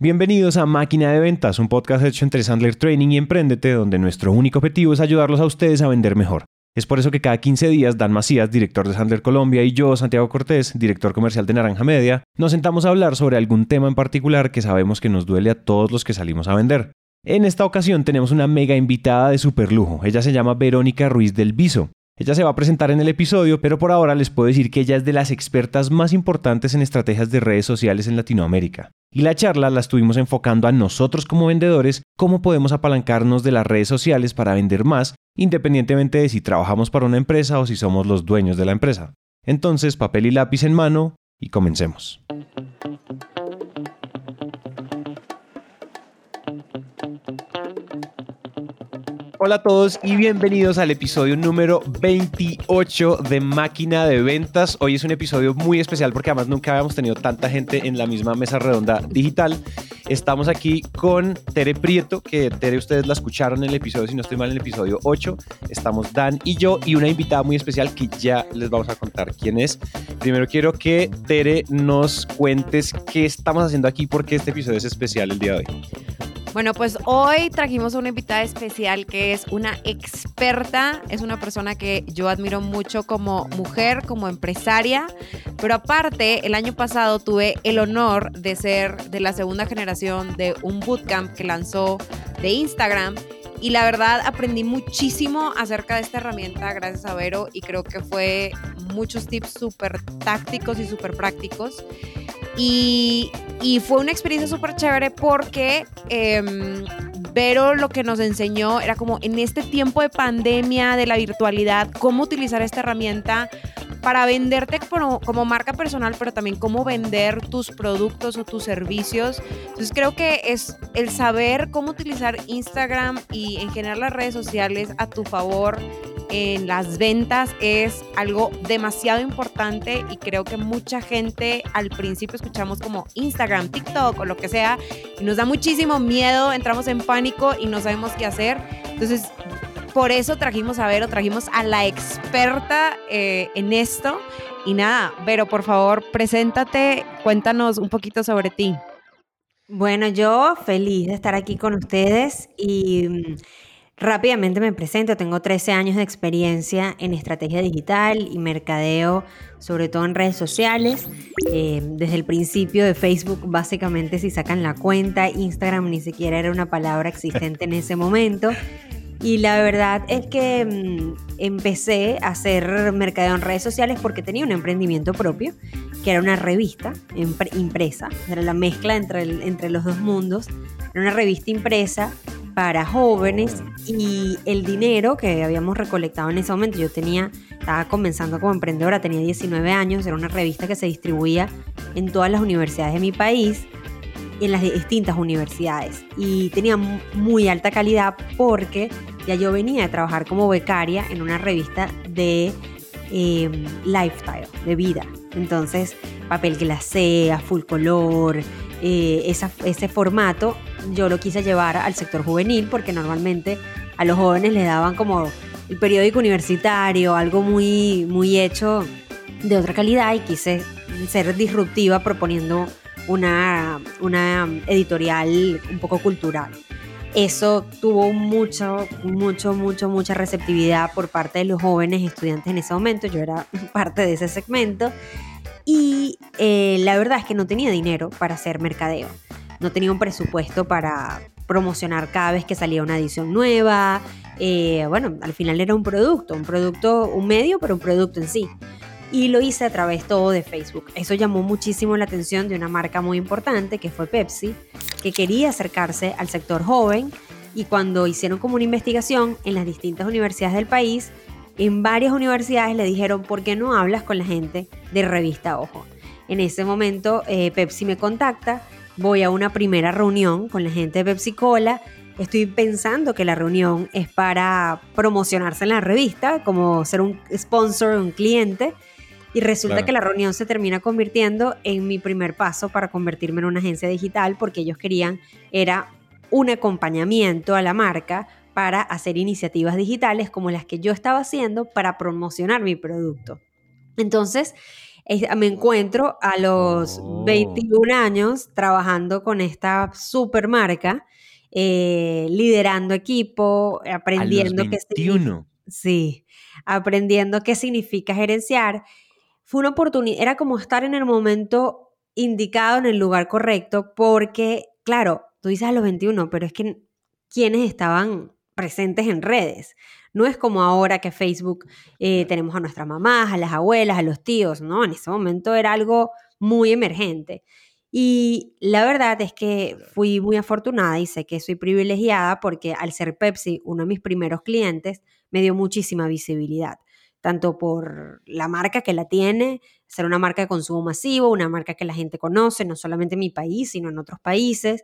Bienvenidos a Máquina de Ventas, un podcast hecho entre Sandler Training y Emprendete, donde nuestro único objetivo es ayudarlos a ustedes a vender mejor. Es por eso que cada 15 días Dan Macías, director de Sandler Colombia, y yo, Santiago Cortés, director comercial de Naranja Media, nos sentamos a hablar sobre algún tema en particular que sabemos que nos duele a todos los que salimos a vender. En esta ocasión tenemos una mega invitada de super lujo. Ella se llama Verónica Ruiz del Viso. Ella se va a presentar en el episodio, pero por ahora les puedo decir que ella es de las expertas más importantes en estrategias de redes sociales en Latinoamérica. Y la charla la estuvimos enfocando a nosotros como vendedores, cómo podemos apalancarnos de las redes sociales para vender más, independientemente de si trabajamos para una empresa o si somos los dueños de la empresa. Entonces, papel y lápiz en mano y comencemos. Hola a todos y bienvenidos al episodio número 28 de Máquina de Ventas. Hoy es un episodio muy especial porque además nunca habíamos tenido tanta gente en la misma mesa redonda digital. Estamos aquí con Tere Prieto, que Tere ustedes la escucharon en el episodio, si no estoy mal, en el episodio 8. Estamos Dan y yo y una invitada muy especial que ya les vamos a contar quién es. Primero quiero que Tere nos cuentes qué estamos haciendo aquí porque este episodio es especial el día de hoy. Bueno, pues hoy trajimos a una invitada especial que es una experta, es una persona que yo admiro mucho como mujer, como empresaria, pero aparte el año pasado tuve el honor de ser de la segunda generación de un bootcamp que lanzó de Instagram y la verdad aprendí muchísimo acerca de esta herramienta gracias a Vero y creo que fue muchos tips súper tácticos y súper prácticos. Y, fue una experiencia súper chévere porque eh, Vero lo que nos enseñó era como en este tiempo de pandemia, de la virtualidad, cómo utilizar esta herramienta para venderte como, marca personal, pero también cómo vender tus productos o tus servicios. Entonces creo que es el saber cómo utilizar Instagram y en general las redes sociales a tu favor en las ventas es algo demasiado importante y creo que mucha gente al principio escuchamos como Instagram, TikTok o lo que sea y nos da muchísimo miedo, entramos en pánico y no sabemos qué hacer. Entonces, por eso trajimos a Vero, trajimos a la experta eh, en esto. Y nada, Vero, por favor, preséntate, cuéntanos un poquito sobre ti. Bueno, yo feliz de estar aquí con ustedes y mm, Rápidamente me presento, tengo 13 años de experiencia en estrategia digital y mercadeo, sobre todo en redes sociales. Eh, desde el principio de Facebook, básicamente si sacan la cuenta, Instagram ni siquiera era una palabra existente en ese momento. Y la verdad es que mm, empecé a hacer mercadeo en redes sociales porque tenía un emprendimiento propio, que era una revista impresa, era la mezcla entre, entre los dos mundos, era una revista impresa para jóvenes y el dinero que habíamos recolectado en ese momento, yo tenía, estaba comenzando como emprendedora, tenía 19 años, era una revista que se distribuía en todas las universidades de mi país, en las distintas universidades y tenía muy alta calidad porque ya yo venía a trabajar como becaria en una revista de em, lifestyle, de vida. Entonces, papel glacé, full color, eh, ese formato yo lo quise llevar al sector juvenil porque normalmente a los jóvenes les daban como el periódico universitario, algo muy, muy hecho de otra calidad y quise ser disruptiva proponiendo una, una editorial un poco cultural. Eso tuvo mucho, mucho, mucho, mucha receptividad por parte de los jóvenes estudiantes en ese momento. Yo era parte de ese segmento. Y eh, la verdad es que no tenía dinero para hacer mercadeo no tenía un presupuesto para promocionar cada vez que salía una edición nueva. Eh, bueno, al final era un producto, un producto, un medio, pero un producto en sí. Y lo hice a través todo de Facebook. Eso llamó muchísimo la atención de una marca muy importante que fue Pepsi, que quería acercarse al sector joven y cuando hicieron como una investigación en las distintas universidades del país, en varias universidades le dijeron, ¿por qué no hablas con la gente de revista Ojo? En ese momento eh, Pepsi me contacta voy a una primera reunión con la gente de Pepsi Cola. Estoy pensando que la reunión es para promocionarse en la revista, como ser un sponsor, un cliente. Y resulta que la reunión se termina convirtiendo en mi primer paso para convertirme en una agencia digital porque ellos querían, era un acompañamiento a la marca para hacer iniciativas digitales como las que yo estaba haciendo para promocionar mi producto. Entonces, me encuentro a los 21 años trabajando con esta super marca, eh, liderando equipo, aprendiendo qué significa, sí, aprendiendo qué significa gerenciar. Fue una oportunidad, era como estar en el momento indicado, en el lugar correcto, porque, claro, tú dices a los 21, pero es que quienes estaban presentes en redes. No es como ahora que Facebook eh, tenemos a nuestras mamás, a las abuelas, a los tíos, ¿no? En ese momento era algo muy emergente. Y la verdad es que fui muy afortunada y sé que soy privilegiada porque al ser Pepsi uno de mis primeros clientes, me dio muchísima visibilidad, tanto por la marca que la tiene, ser una marca de consumo masivo, una marca que la gente conoce, no solamente en mi país, sino en otros países.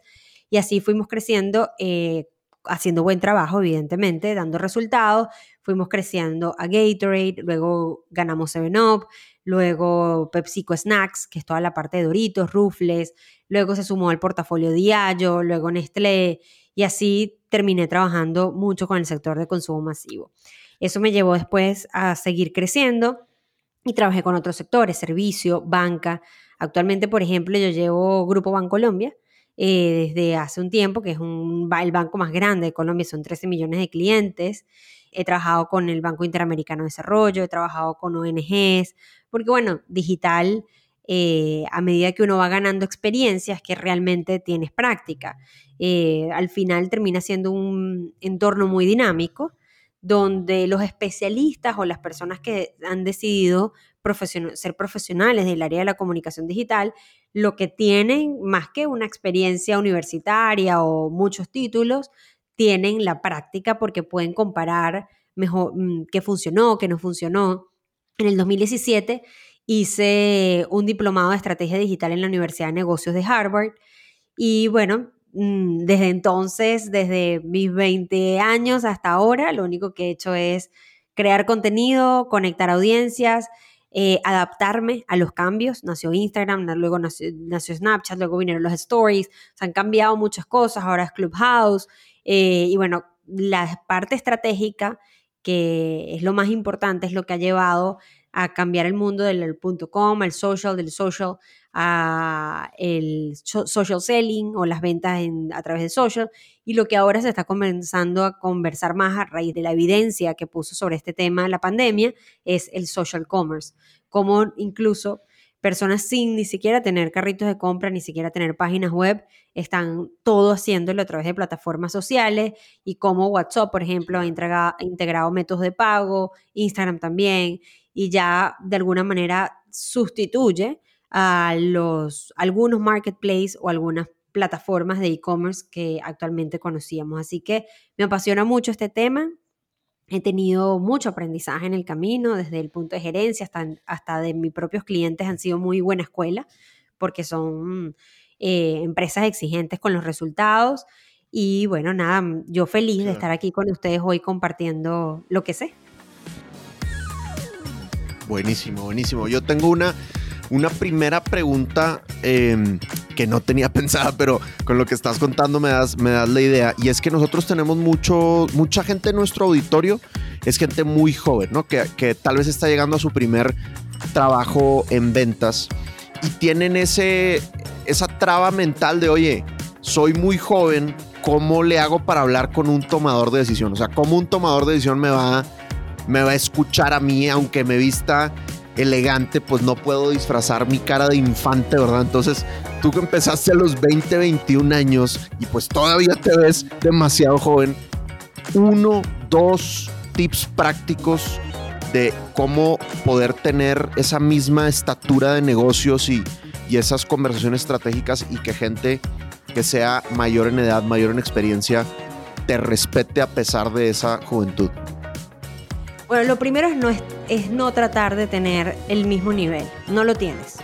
Y así fuimos creciendo eh, haciendo buen trabajo, evidentemente, dando resultados. Fuimos creciendo a Gatorade, luego ganamos Seven Up, luego PepsiCo Snacks, que es toda la parte de Doritos, Rufles, luego se sumó al portafolio Diallo, luego Nestlé, y así terminé trabajando mucho con el sector de consumo masivo. Eso me llevó después a seguir creciendo y trabajé con otros sectores, servicio, banca. Actualmente, por ejemplo, yo llevo Grupo Bancolombia, eh, desde hace un tiempo, que es el banco más grande de Colombia, son 13 millones de clientes. He trabajado con el Banco Interamericano de Desarrollo, he trabajado con ONGs, porque bueno, digital, eh, a medida que uno va ganando experiencias, que realmente tienes práctica, eh, al final termina siendo un entorno muy dinámico donde los especialistas o las personas que han decidido ser profesionales del área de la comunicación digital, lo que tienen, más que una experiencia universitaria o muchos títulos, tienen la práctica porque pueden comparar mejor mm, qué funcionó, qué no funcionó. En el 2017 hice un diplomado de estrategia digital en la Universidad de Negocios de Harvard y bueno, desde entonces, desde mis 20 años hasta ahora, lo único que he hecho es crear contenido, conectar audiencias, eh, adaptarme a los cambios. Nació Instagram, luego nació, Snapchat, luego vinieron los stories, se han cambiado muchas cosas, ahora es Clubhouse. Eh, y bueno, la parte estratégica, que es lo más importante, es lo que ha llevado a cambiar el mundo del punto .com, el social, del social, a el social selling o las ventas a través de social y lo que ahora se está comenzando a conversar más a raíz de la evidencia que puso sobre este tema la pandemia es el social commerce, como incluso personas sin ni siquiera tener carritos de compra, ni siquiera tener páginas web, están todo haciéndolo a través de plataformas sociales y como WhatsApp, por ejemplo, ha integrado métodos de pago, Instagram también, y ya de alguna manera sustituye a los, algunos marketplaces o algunas plataformas de e-commerce que actualmente conocíamos. Así que me apasiona mucho este tema. He tenido mucho aprendizaje en el camino, desde el punto de gerencia hasta, hasta de mis propios clientes han sido muy buena escuela, porque son eh, empresas exigentes con los resultados. Y bueno, nada, yo feliz de estar aquí con ustedes hoy compartiendo lo que sé. Buenísimo, buenísimo. Yo tengo una, una primera pregunta em, que no tenía pensada, pero con lo que estás contando me das, me das la idea. Y es que nosotros tenemos mucho, mucha gente en nuestro auditorio, es gente muy joven, ¿no? Que, que tal vez está llegando a su primer trabajo en ventas y tienen ese, esa traba mental de, oye, soy muy joven, ¿cómo le hago para hablar con un tomador de decisión? O sea, ¿cómo un tomador de decisión me va me va a escuchar a mí, aunque me vista elegante, pues no puedo disfrazar mi cara de infante, ¿verdad? Entonces, tú que empezaste a los 20, 21 años y pues todavía te ves demasiado joven, uno, dos tips prácticos de cómo poder tener esa misma estatura de negocios y, y esas conversaciones estratégicas y que gente que sea mayor en edad, mayor en experiencia, te respete a pesar de esa juventud. Bueno, lo primero es no, es, no tratar de tener el mismo nivel. No lo tienes.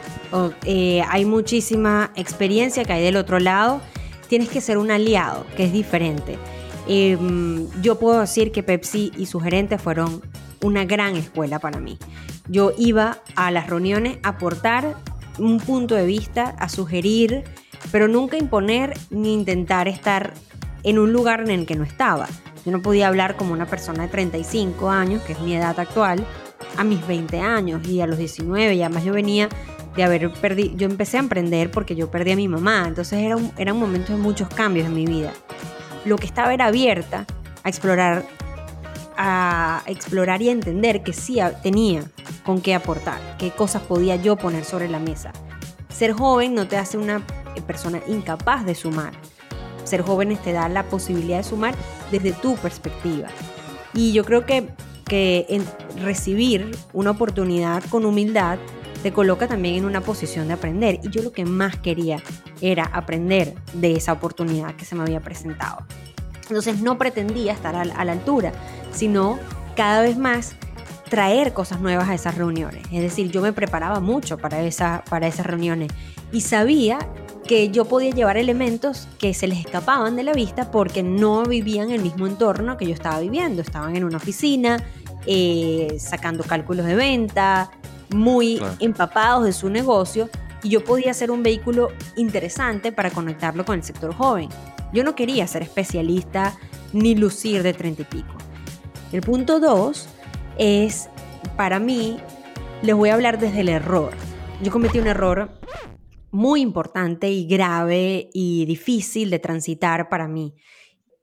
Eh, hay muchísima experiencia que hay del otro lado. Tienes que ser un aliado, que es diferente. Em, yo puedo decir que Pepsi y sus gerentes fueron una gran escuela para mí. Yo iba a las reuniones a aportar un punto de vista, a sugerir, pero nunca imponer ni intentar estar en un lugar en el que no estaba. Yo no podía hablar como una persona de 35 años, que es mi edad actual, a mis 20 años y a los 19, y además yo venía de haber perdido, yo empecé a emprender porque yo perdí a mi mamá, entonces era un, era un momento de muchos cambios en mi vida. Lo que estaba era abierta a explorar, a explorar y a entender que sí tenía con qué aportar, qué cosas podía yo poner sobre la mesa. Ser joven no te hace una persona incapaz de sumar. Ser joven te da la posibilidad de sumar desde tu perspectiva. Y yo creo que, que recibir una oportunidad con humildad te coloca también en una posición de aprender. Y yo lo que más quería era aprender de esa oportunidad que se me había presentado. Entonces no pretendía estar a, la altura, sino cada vez más traer cosas nuevas a esas reuniones. Es decir, yo me preparaba mucho para, esa, para esas reuniones y sabía que yo podía llevar elementos que se les escapaban de la vista porque no vivían el mismo entorno que yo estaba viviendo. Estaban en una oficina, eh, sacando cálculos de venta, muy empapados de su negocio y yo podía ser un vehículo interesante para conectarlo con el sector joven. Yo no quería ser especialista ni lucir de treinta y pico. El punto dos es, para mí, les voy a hablar desde el error. Yo cometí un error muy importante y grave y difícil de transitar para mí,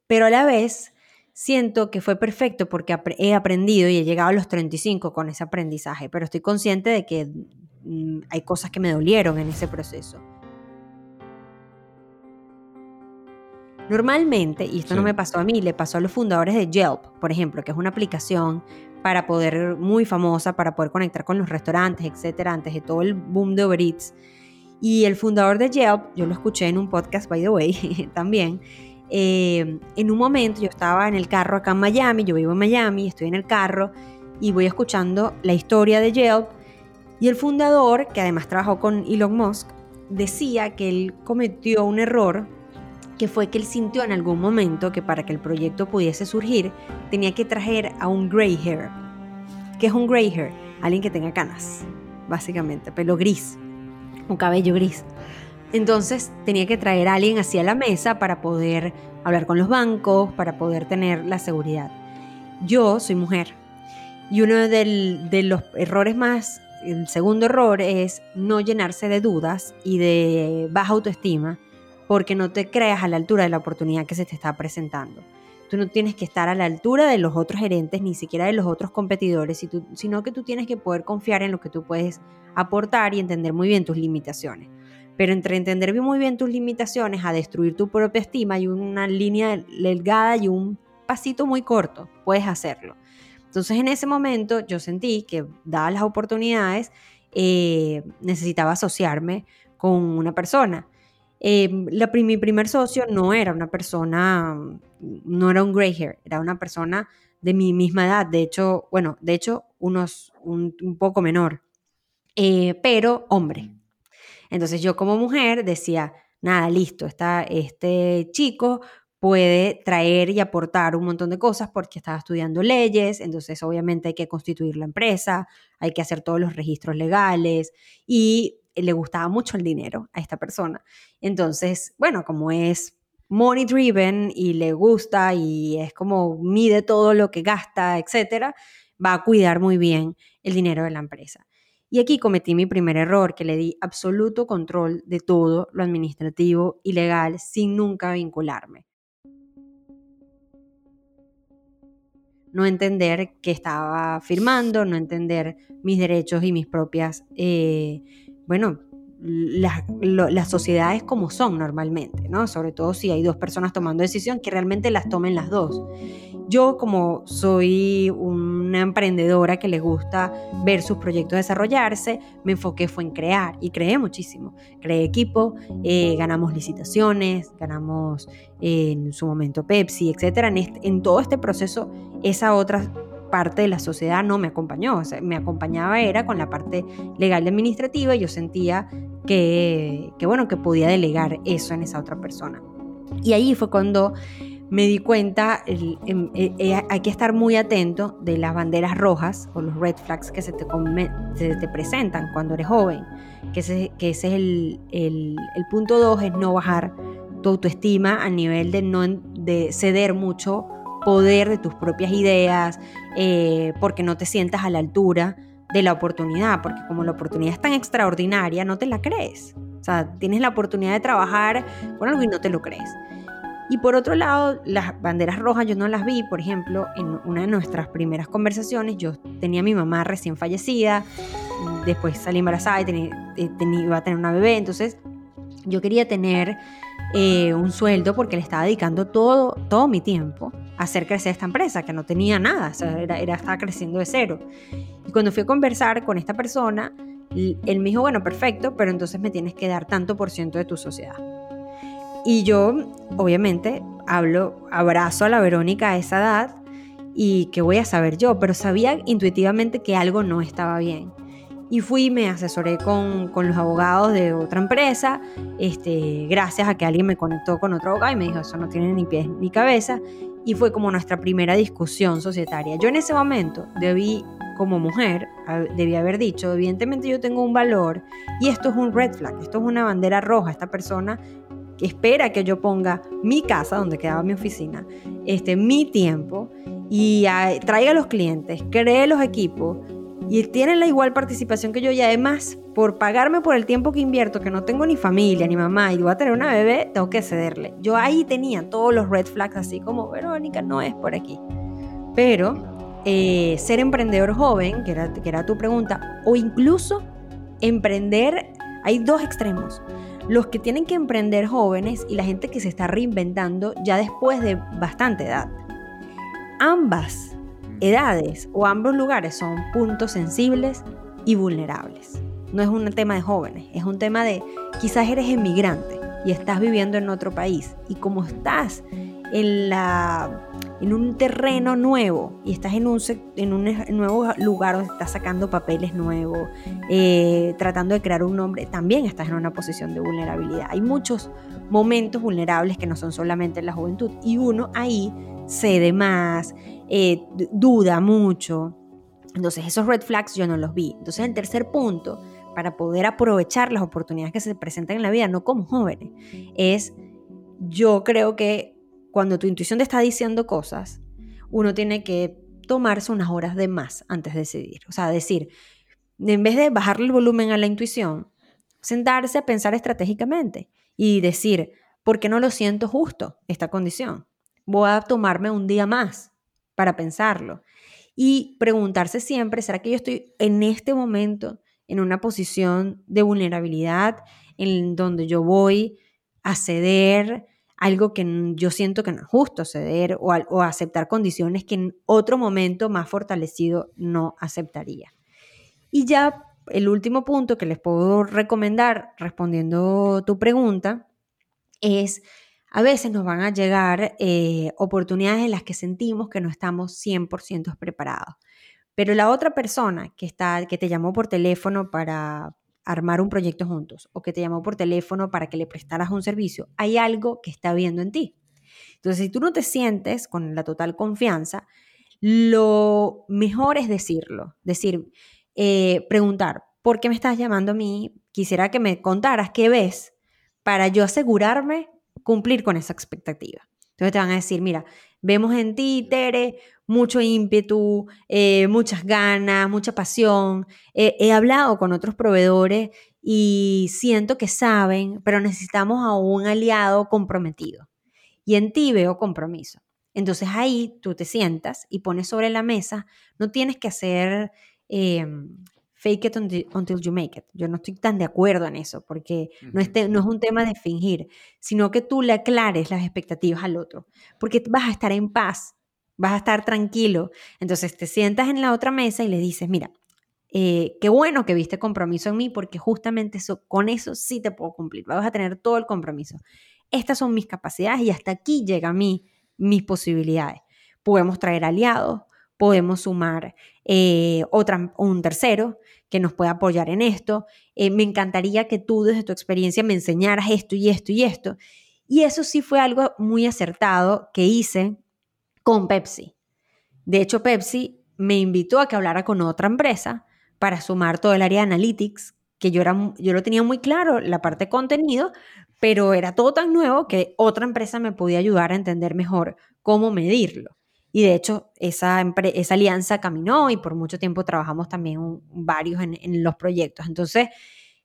pero a la vez siento que fue perfecto porque he aprendido y he llegado a los 35 con ese aprendizaje, pero estoy consciente de que mm, hay cosas que me dolieron en ese proceso. Normalmente, y esto no me pasó a mí, le pasó a los fundadores de Yelp, por ejemplo, que es una aplicación para poder, muy famosa, para poder conectar con los restaurantes, etcétera, antes de todo el boom de Uber Eats. Y el fundador de Yelp, yo lo escuché en un podcast, by the way, también, eh, en un momento yo estaba en el carro acá en Miami, yo vivo en Miami, estoy en el carro y voy escuchando la historia de Yelp y el fundador, que además trabajó con Elon Musk, decía que él cometió un error que fue que él sintió en algún momento que para que el proyecto pudiese surgir tenía que traer a un gray hair. ¿Qué es un gray hair? Alguien que tenga canas, básicamente, pelo gris, un cabello gris. Entonces tenía que traer a alguien hacia la mesa para poder hablar con los bancos, para poder tener la seguridad. Yo soy mujer y uno de los errores más, el segundo error es no llenarse de dudas y de baja autoestima porque no te creas a la altura de la oportunidad que se te está presentando. Tú no tienes que estar a la altura de los otros gerentes, ni siquiera de los otros competidores, sino que tú tienes que poder confiar en lo que tú puedes aportar y entender muy bien tus limitaciones. Pero entre entender muy bien tus limitaciones a destruir tu propia estima hay una línea delgada y un pasito muy corto, puedes hacerlo. Entonces en ese momento yo sentí que, dadas las oportunidades, eh, necesitaba asociarme con una persona. Eh, la, mi primer socio no era una persona, no era un gray hair, era una persona de mi misma edad, de hecho, bueno, de hecho, unos, un, poco menor, eh, pero hombre, entonces yo como mujer decía, nada, listo, está, este chico puede traer y aportar un montón de cosas porque estaba estudiando leyes, entonces obviamente hay que constituir la empresa, hay que hacer todos los registros legales y le gustaba mucho el dinero a esta persona. Entonces, bueno, como es money driven y le gusta y es como mide todo lo que gasta, etcétera, va a cuidar muy bien el dinero de la empresa. Y aquí cometí mi primer error, que le di absoluto control de todo lo administrativo y legal sin nunca vincularme. No entender qué estaba firmando, no entender mis derechos y mis propias, eh, bueno, las, sociedades como son normalmente, ¿no? Sobre todo si hay dos personas tomando decisión, que realmente las tomen las dos. Yo como soy una emprendedora que le gusta ver sus proyectos desarrollarse, me enfoqué fue en crear y creé muchísimo. Creé equipo, eh, ganamos licitaciones, ganamos en su momento Pepsi, etc. En, en todo este proceso, esa otra parte de la sociedad no me acompañó, me acompañaba era con la parte legal y administrativa y yo sentía que, que, bueno, que podía delegar eso en esa otra persona. Y ahí fue cuando me di cuenta, em, eh, eh, hay que estar muy atento de las banderas rojas o los red flags que se te, presentan cuando eres joven, que ese, que ese es el, el, punto dos, es no bajar tu autoestima a nivel de, no, de ceder mucho poder de tus propias ideas, eh, porque no te sientas a la altura de la oportunidad, porque como la oportunidad es tan extraordinaria, no te la crees. O sea, tienes la oportunidad de trabajar con algo y no te lo crees. Y por otro lado, las banderas rojas yo no las vi, por ejemplo, en una de nuestras primeras conversaciones, yo tenía a mi mamá recién fallecida, después salí embarazada y tenía, eh, iba a tener una bebé, entonces yo quería tener eh, un sueldo porque le estaba dedicando todo, todo mi tiempo a hacer crecer esta empresa, que no tenía nada, era, estaba creciendo de cero. Y cuando fui a conversar con esta persona, él me dijo, bueno, perfecto, pero entonces me tienes que dar tanto por ciento de tu sociedad. Y yo, obviamente, hablo, abrazo a la Verónica a esa edad y qué voy a saber yo, pero sabía intuitivamente que algo no estaba bien. Y fui, me asesoré con, con, los abogados de otra empresa, este, gracias a que alguien me conectó con otro abogado y me dijo, eso no tiene ni pies ni cabeza. Y fue como nuestra primera discusión societaria. Yo en ese momento debí, como mujer, debí haber dicho, evidentemente yo tengo un valor y esto es un red flag, esto es una bandera roja. Esta persona que espera que yo ponga mi casa, donde quedaba mi oficina, este, mi tiempo, y traiga a los clientes, cree los equipos, y tiene la igual participación que yo, y además, por pagarme por el tiempo que invierto, que no tengo ni familia, ni mamá, y voy a tener una bebé, tengo que cederle. Yo ahí tenía todos los red flags, así como, Verónica, no es por aquí. Pero eh, ser emprendedor joven, que era, que era tu pregunta, o incluso emprender, hay dos extremos los que tienen que emprender jóvenes y la gente que se está reinventando ya después de bastante edad. Ambas edades o ambos lugares son puntos sensibles y vulnerables. No es un tema de jóvenes, es un tema de quizás eres inmigrante y estás viviendo en otro país y como estás en, la, en un terreno nuevo y estás en un, en un nuevo lugar donde estás sacando papeles nuevos, eh, tratando de crear un nombre, también estás en una posición de vulnerabilidad. Hay muchos momentos vulnerables que no son solamente en la juventud y uno ahí cede más, eh, duda mucho. Entonces esos red flags yo no los vi. Entonces el tercer punto, para poder aprovechar las oportunidades que se presentan en la vida, no como jóvenes, es yo creo que cuando tu intuición te está diciendo cosas, uno tiene que tomarse unas horas de más antes de decidir. O sea, decir, en vez de bajarle el volumen a la intuición, sentarse a pensar estratégicamente y decir, ¿por qué no lo siento justo esta condición? Voy a tomarme un día más para pensarlo. Y preguntarse siempre, ¿será que yo estoy en este momento en una posición de vulnerabilidad en donde yo voy a ceder algo que yo siento que no es justo ceder o, aceptar condiciones que en otro momento más fortalecido no aceptaría. Y ya el último punto que les puedo recomendar respondiendo tu pregunta es, a veces nos van a llegar eh, oportunidades en las que sentimos que no estamos 100% preparados. Pero la otra persona que, está, que te llamó por teléfono para, armar un proyecto juntos o que te llamó por teléfono para que le prestaras un servicio, hay algo que está viendo en ti. Entonces, si tú no te sientes con la total confianza, lo mejor es decirlo, decir, eh, preguntar, ¿por qué me estás llamando a mí? Quisiera que me contaras qué ves para yo asegurarme cumplir con esa expectativa. Entonces te van a decir, mira, vemos en ti, Tere, mucho ímpetu, eh, muchas ganas, mucha pasión. he hablado con otros proveedores y siento que saben, pero necesitamos a un aliado comprometido. Y en ti veo compromiso. Entonces ahí tú te sientas y pones sobre la mesa, no tienes que hacer em, fake it until you make it. Yo no estoy tan de acuerdo en eso, porque no, no es un tema de fingir, sino que tú le aclares las expectativas al otro, porque vas a estar en paz vas a estar tranquilo. Entonces te sientas en la otra mesa y le dices, mira, eh, qué bueno que viste compromiso en mí porque justamente eso, con eso sí te puedo cumplir. Vas a tener todo el compromiso. Estas son mis capacidades y hasta aquí llega a mí mis posibilidades. Podemos traer aliados, podemos sumar eh, otra, un tercero que nos pueda apoyar en esto. Eh, me encantaría que tú desde tu experiencia me enseñaras esto y esto y esto. Y eso sí fue algo muy acertado que hice con Pepsi. De hecho, Pepsi me invitó a que hablara con otra empresa para sumar todo el área de analytics, que yo, era, yo lo tenía muy claro, la parte de contenido, pero era todo tan nuevo que otra empresa me podía ayudar a entender mejor cómo medirlo. Y de hecho, esa, esa alianza caminó y por mucho tiempo trabajamos también varios en, en los proyectos. Entonces,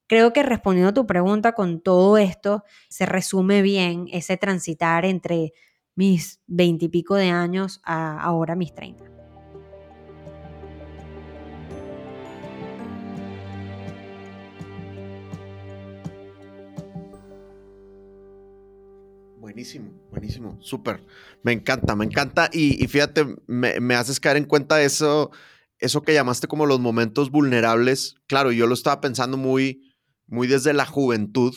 creo que respondiendo a tu pregunta con todo esto, se resume bien ese transitar entre mis veintipico de años a ahora mis treinta. Buenísimo, buenísimo, súper. Me encanta, me encanta. Y, fíjate, me, haces caer en cuenta eso, eso que llamaste como los momentos vulnerables. Claro, yo lo estaba pensando muy, muy desde la juventud,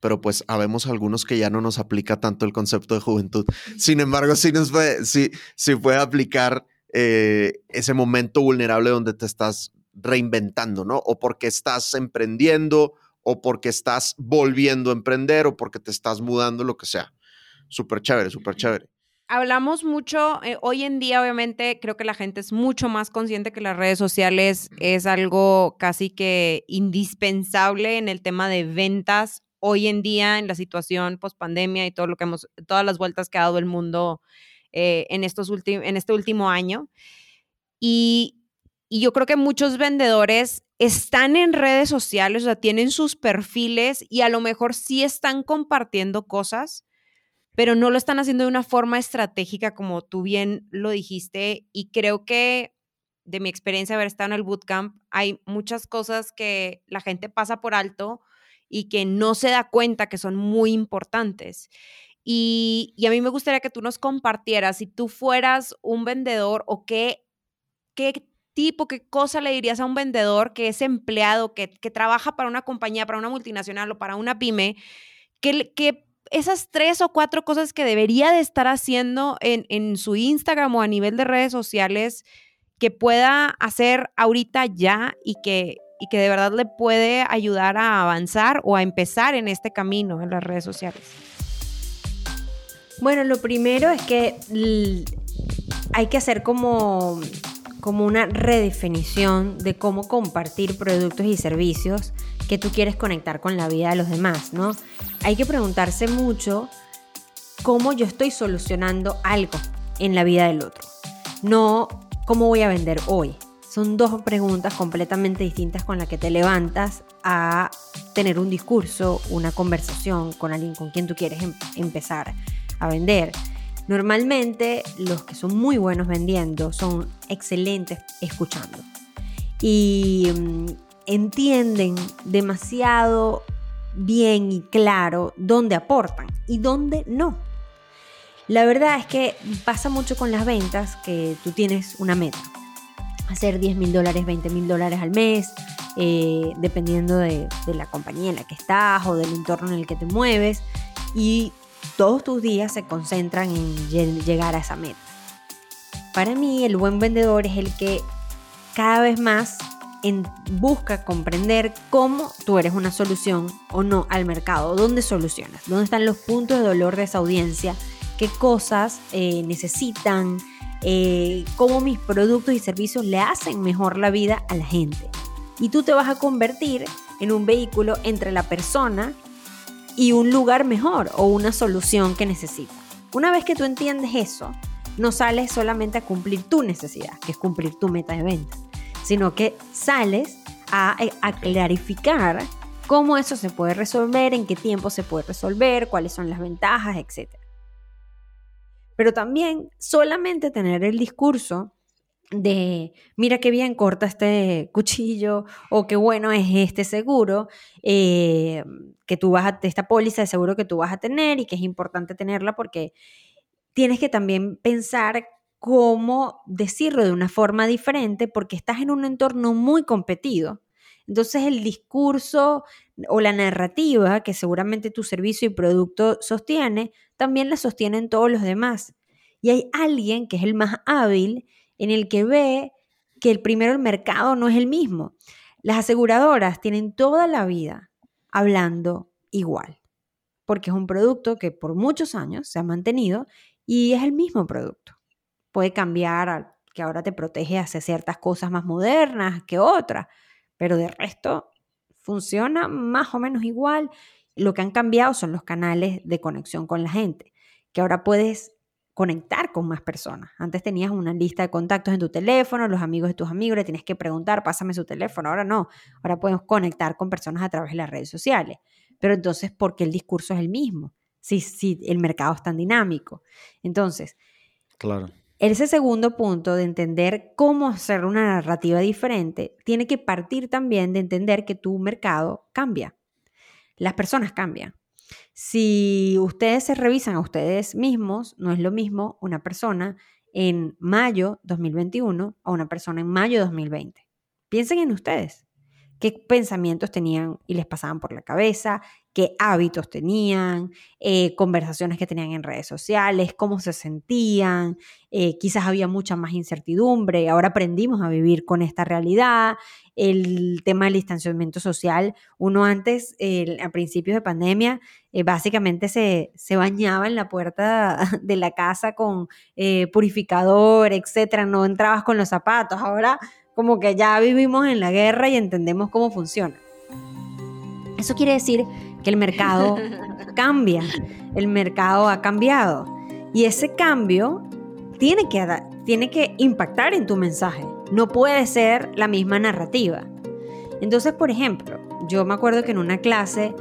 pero pues habemos algunos que ya no nos aplica tanto el concepto de juventud. Sin embargo, sí, nos puede, sí, sí puede aplicar eh, ese momento vulnerable donde te estás reinventando, ¿no? O porque estás emprendiendo, o porque estás volviendo a emprender, o porque te estás mudando, lo que sea súper chévere, súper chévere. Hablamos mucho, eh, hoy en día obviamente creo que la gente es mucho más consciente que las redes sociales es algo casi que indispensable en el tema de ventas hoy en día en la situación post pandemia y todo lo que hemos, todas las vueltas que ha dado el mundo eh, en, estos en este último año. Y, y yo creo que muchos vendedores están en redes sociales, o sea, tienen sus perfiles y a lo mejor sí están compartiendo cosas, pero no lo están haciendo de una forma estratégica como tú bien lo dijiste y creo que de mi experiencia haber estado en el bootcamp, hay muchas cosas que la gente pasa por alto y que no se da cuenta que son muy importantes. Y, a mí me gustaría que tú nos compartieras, si tú fueras un vendedor o qué, qué tipo, qué cosa le dirías a un vendedor que es empleado, que, que trabaja para una compañía, para una multinacional o para una pyme, ¿qué, qué esas tres o cuatro cosas que debería de estar haciendo en, su Instagram o a nivel de redes sociales que pueda hacer ahorita ya y que, y que de verdad le puede ayudar a avanzar o a empezar en este camino en las redes sociales? Bueno, lo primero es que hay que hacer como, como una redefinición de cómo compartir productos y servicios que tú quieres conectar con la vida de los demás, ¿no? Hay que preguntarse mucho cómo yo estoy solucionando algo en la vida del otro, no cómo voy a vender hoy. Son dos preguntas completamente distintas con las que te levantas a tener un discurso, una conversación con alguien con quien tú quieres em-, empezar a vender. Normalmente los que son muy buenos vendiendo son excelentes escuchando. Y mm, entienden demasiado bien y claro dónde aportan y dónde no. La verdad es que pasa mucho con las ventas que tú tienes una meta. Hacer 10 mil dólares, 20 mil dólares al mes, eh, dependiendo de, de la compañía en la que estás o del entorno en el que te mueves. Y todos tus días se concentran en llegar a esa meta. Para mí, el buen vendedor es el que cada vez más busca comprender cómo tú eres una solución o no al mercado, dónde solucionas, dónde están los puntos de dolor de esa audiencia, qué cosas eh, necesitan, eh, cómo mis productos y servicios le hacen mejor la vida a la gente. Y tú te vas a convertir en un vehículo entre la persona y un lugar mejor o una solución que necesita. Una vez que tú entiendes eso, no sales solamente a cumplir tu necesidad, que es cumplir tu meta de venta sino que sales eh, a, clarificar cómo eso se puede resolver, en qué tiempo se puede resolver, cuáles son las ventajas, etc. Pero también solamente tener el discurso de mira qué bien corta este cuchillo o qué bueno es este seguro eh, que tú vas a, esta póliza de seguro que tú vas a tener y que es importante tenerla porque tienes que también pensar cómo decirlo de una forma diferente porque estás en un entorno muy competido. Entonces el discurso o la narrativa que seguramente tu servicio y producto sostiene, también la sostienen todos los demás. Y hay alguien que es el más hábil en el que ve que el primero el mercado no es el mismo. Las aseguradoras tienen toda la vida hablando igual, porque es un producto que por muchos años se ha mantenido y es el mismo producto puede cambiar, que ahora te protege hacia ciertas cosas más modernas que otras, pero de resto funciona más o menos igual. Lo que han cambiado son los canales de conexión con la gente, que ahora puedes conectar con más personas. Antes tenías una lista de contactos en tu teléfono, los amigos de tus amigos, le tienes que preguntar, pásame su teléfono. Ahora no, ahora podemos conectar con personas a través de las redes sociales. Pero entonces, ¿por qué el discurso es el mismo? Si, si el mercado es tan dinámico. Entonces, claro. Ese segundo punto de entender cómo hacer una narrativa diferente tiene que partir también de entender que tu mercado cambia. Las personas cambian. Si ustedes se revisan a ustedes mismos, no es lo mismo una persona en mayo 2021 a una persona en mayo 2020. Piensen en ustedes qué pensamientos tenían y les pasaban por la cabeza, qué hábitos tenían, eh, conversaciones que tenían en redes sociales, cómo se sentían, eh, quizás había mucha más incertidumbre, ahora aprendimos a vivir con esta realidad, el tema del distanciamiento social, uno antes, a principios de pandemia, eh, básicamente se, se, bañaba en la puerta de la casa con purificador, etcétera, no entrabas con los zapatos, ahora como que ya vivimos en la guerra y entendemos cómo funciona. Eso quiere decir que el mercado cambia, el mercado ha cambiado y ese cambio tiene que, tiene que impactar en tu mensaje, no puede ser la misma narrativa. Entonces, por ejemplo, yo me acuerdo que en una clase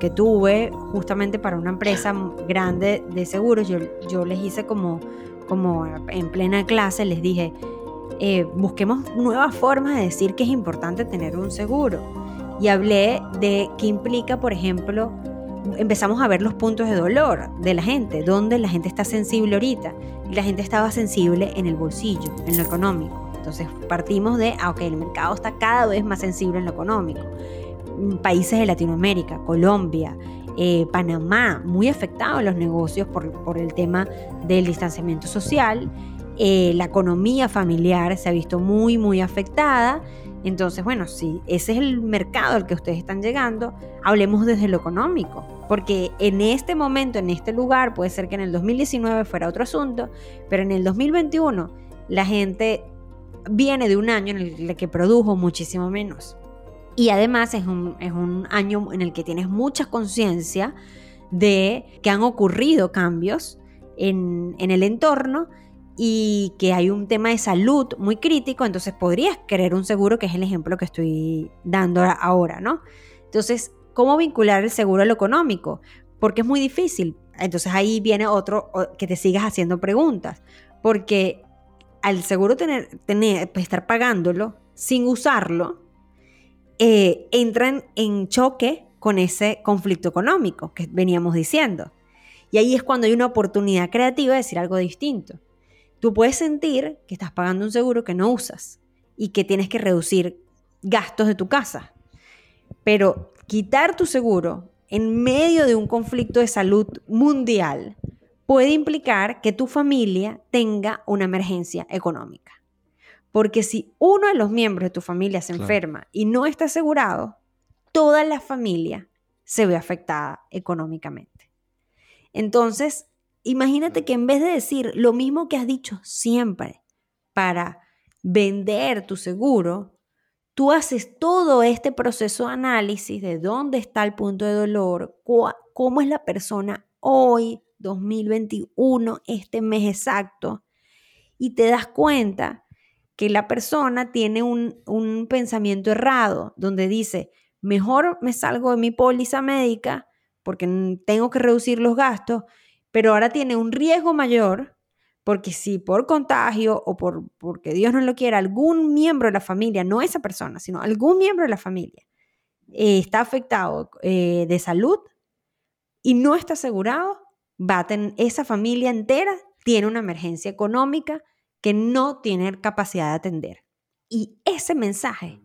que tuve justamente para una empresa grande de seguros, yo, yo les hice como, como en plena clase, les dije, eh, busquemos nuevas formas de decir que es importante tener un seguro. Y hablé de qué implica, por ejemplo, empezamos a ver los puntos de dolor de la gente, donde la gente está sensible ahorita. Y la gente estaba sensible en el bolsillo, en lo económico. Entonces partimos de, ah, el mercado está cada vez más sensible en lo económico. Países de Latinoamérica, Colombia, eh, Panamá, muy afectados los negocios por, por el tema del distanciamiento social eh, la economía familiar se ha visto muy, muy afectada. Entonces, bueno, si ese es el mercado al que ustedes están llegando, hablemos desde lo económico, porque en este momento, en este lugar, puede ser que en el 2019 fuera otro asunto, pero en el 2021 la gente viene de un año en el que produjo muchísimo menos. Y además es un, es un año en el que tienes mucha conciencia de que han ocurrido cambios en, en el entorno y que hay un tema de salud muy crítico, entonces podrías querer un seguro, que es el ejemplo que estoy dando ahora, ¿no? Entonces, ¿cómo vincular el seguro a lo económico? Porque es muy difícil. Entonces ahí viene otro que te sigas haciendo preguntas, porque al seguro tener, tener pues, estar pagándolo sin usarlo, eh, entran en choque con ese conflicto económico que veníamos diciendo. Y ahí es cuando hay una oportunidad creativa de decir algo distinto. Tú puedes sentir que estás pagando un seguro que no usas y que tienes que reducir gastos de tu casa. Pero quitar tu seguro en medio de un conflicto de salud mundial puede implicar que tu familia tenga una emergencia económica. Porque si uno de los miembros de tu familia se enferma y no está asegurado, toda la familia se ve afectada económicamente. Entonces, Imagínate que en vez de decir lo mismo que has dicho siempre para vender tu seguro, tú haces todo este proceso de análisis de dónde está el punto de dolor, cómo es la persona hoy, 2021, este mes exacto, y te das cuenta que la persona tiene un, un pensamiento errado, donde dice, mejor me salgo de mi póliza médica porque tengo que reducir los gastos, pero ahora tiene un riesgo mayor porque si por contagio o por, porque Dios no lo quiera, algún miembro de la familia, no esa persona, sino algún miembro de la familia, eh, está afectado eh, de salud y no está asegurado, va a tener, esa familia entera tiene una emergencia económica que no tiene capacidad de atender. Y ese mensaje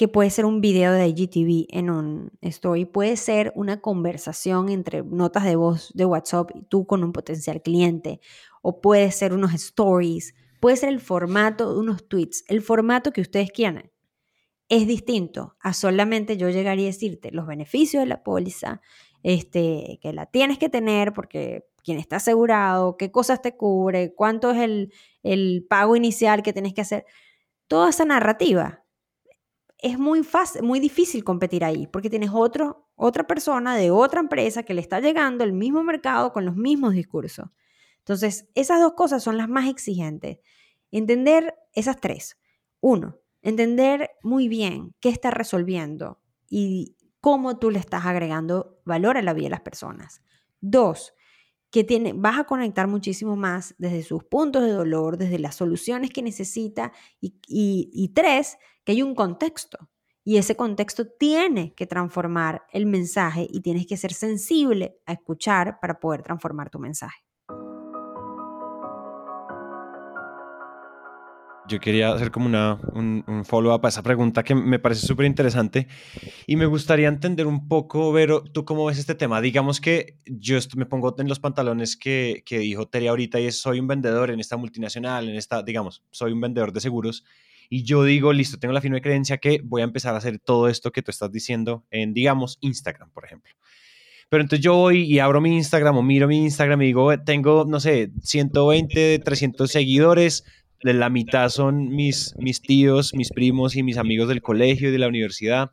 que puede ser un video de IGTV en un story, puede ser una conversación entre notas de voz de WhatsApp y tú con un potencial cliente, o puede ser unos stories, puede ser el formato de unos tweets, el formato que ustedes quieran. Es distinto a solamente yo llegar y decirte los beneficios de la póliza, este, que la tienes que tener porque quien está asegurado, qué cosas te cubre, cuánto es el, el pago inicial que tienes que hacer. Toda esa narrativa es muy fácil, muy difícil competir ahí, porque tienes otro, otra persona de otra empresa que le está llegando al mismo mercado con los mismos discursos. Entonces, esas dos cosas son las más exigentes. Entender esas tres. Uno, entender muy bien qué está resolviendo y cómo tú le estás agregando valor a la vida de las personas. Dos, que tiene, vas a conectar muchísimo más desde sus puntos de dolor, desde las soluciones que necesita. Y, y tres, que hay un contexto. Y ese contexto tiene que transformar el mensaje y tienes que ser sensible a escuchar para poder transformar tu mensaje. Yo quería hacer como una, un, follow-up a esa pregunta que me parece súper interesante y me gustaría entender un poco, Vero, tú cómo ves este tema. Digamos que yo me pongo en los pantalones que, que dijo Tere ahorita y es soy un vendedor en esta multinacional, en esta, digamos, soy un vendedor de seguros y yo digo, listo, tengo la firme creencia que voy a empezar a hacer todo esto que tú estás diciendo en, digamos, Instagram, por ejemplo. Pero entonces yo voy y abro mi Instagram o miro mi Instagram y digo, tengo, no sé, 120, 300 seguidores, la mitad son mis, mis tíos, mis primos y mis amigos del colegio y de la universidad,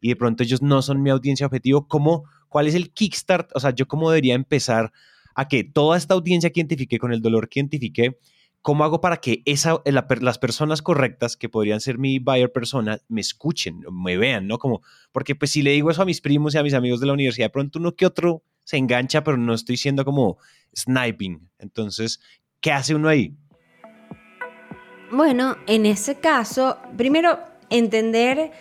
y de pronto ellos no son mi audiencia objetivo, ¿cómo, ¿cuál es el kickstart? O sea, yo cómo debería empezar a que toda esta audiencia que identifique, con el dolor que identifique, ¿cómo hago para que esa, las personas correctas, que podrían ser mi buyer persona, me escuchen, me vean, ¿no? Como, porque pues si le digo eso a mis primos y a mis amigos de la universidad, de pronto uno que otro se engancha, pero no estoy siendo como sniping. Entonces, ¿qué hace uno ahí? Bueno, en ese caso, primero entender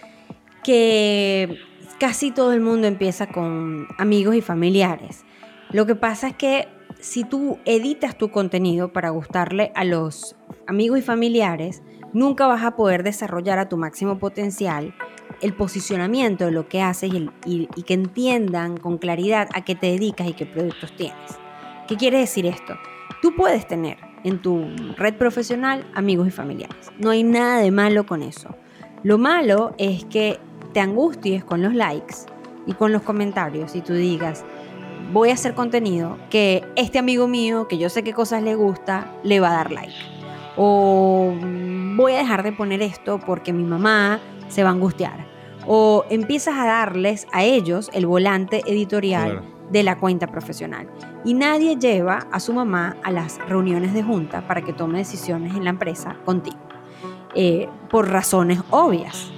que casi todo el mundo empieza con amigos y familiares. Lo que pasa es que si tú editas tu contenido para gustarle a los amigos y familiares, nunca vas a poder desarrollar a tu máximo potencial el posicionamiento de lo que haces y, que entiendan con claridad a qué te dedicas y qué productos tienes. ¿Qué quiere decir esto? Tú puedes tener en tu red profesional, amigos y familiares. No hay nada de malo con eso. Lo malo es que te angusties con los likes y con los comentarios y tú digas, voy a hacer contenido que este amigo mío, que yo sé qué cosas le gusta, le va a dar like. O voy a dejar de poner esto porque mi mamá se va a angustiar. O empiezas a darles a ellos el volante editorial de la cuenta profesional. Y nadie lleva a su mamá a las reuniones de junta para que tome decisiones en la empresa contigo, eh, por razones obvias.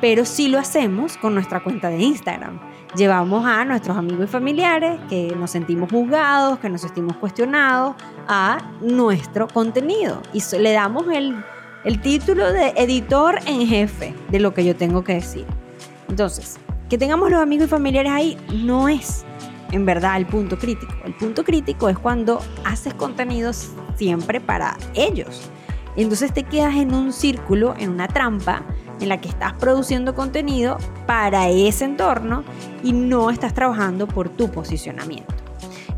Pero sí lo hacemos con nuestra cuenta de Instagram. Llevamos a nuestros amigos y familiares que nos sentimos juzgados, que nos sentimos cuestionados, a nuestro contenido. Y le damos el, el título de editor en jefe de lo que yo tengo que decir. Entonces, que tengamos los amigos y familiares ahí no es en verdad el punto crítico. El punto crítico es cuando haces contenidos siempre para ellos. Entonces te quedas en un círculo, en una trampa en la que estás produciendo contenido para ese entorno y no estás trabajando por tu posicionamiento.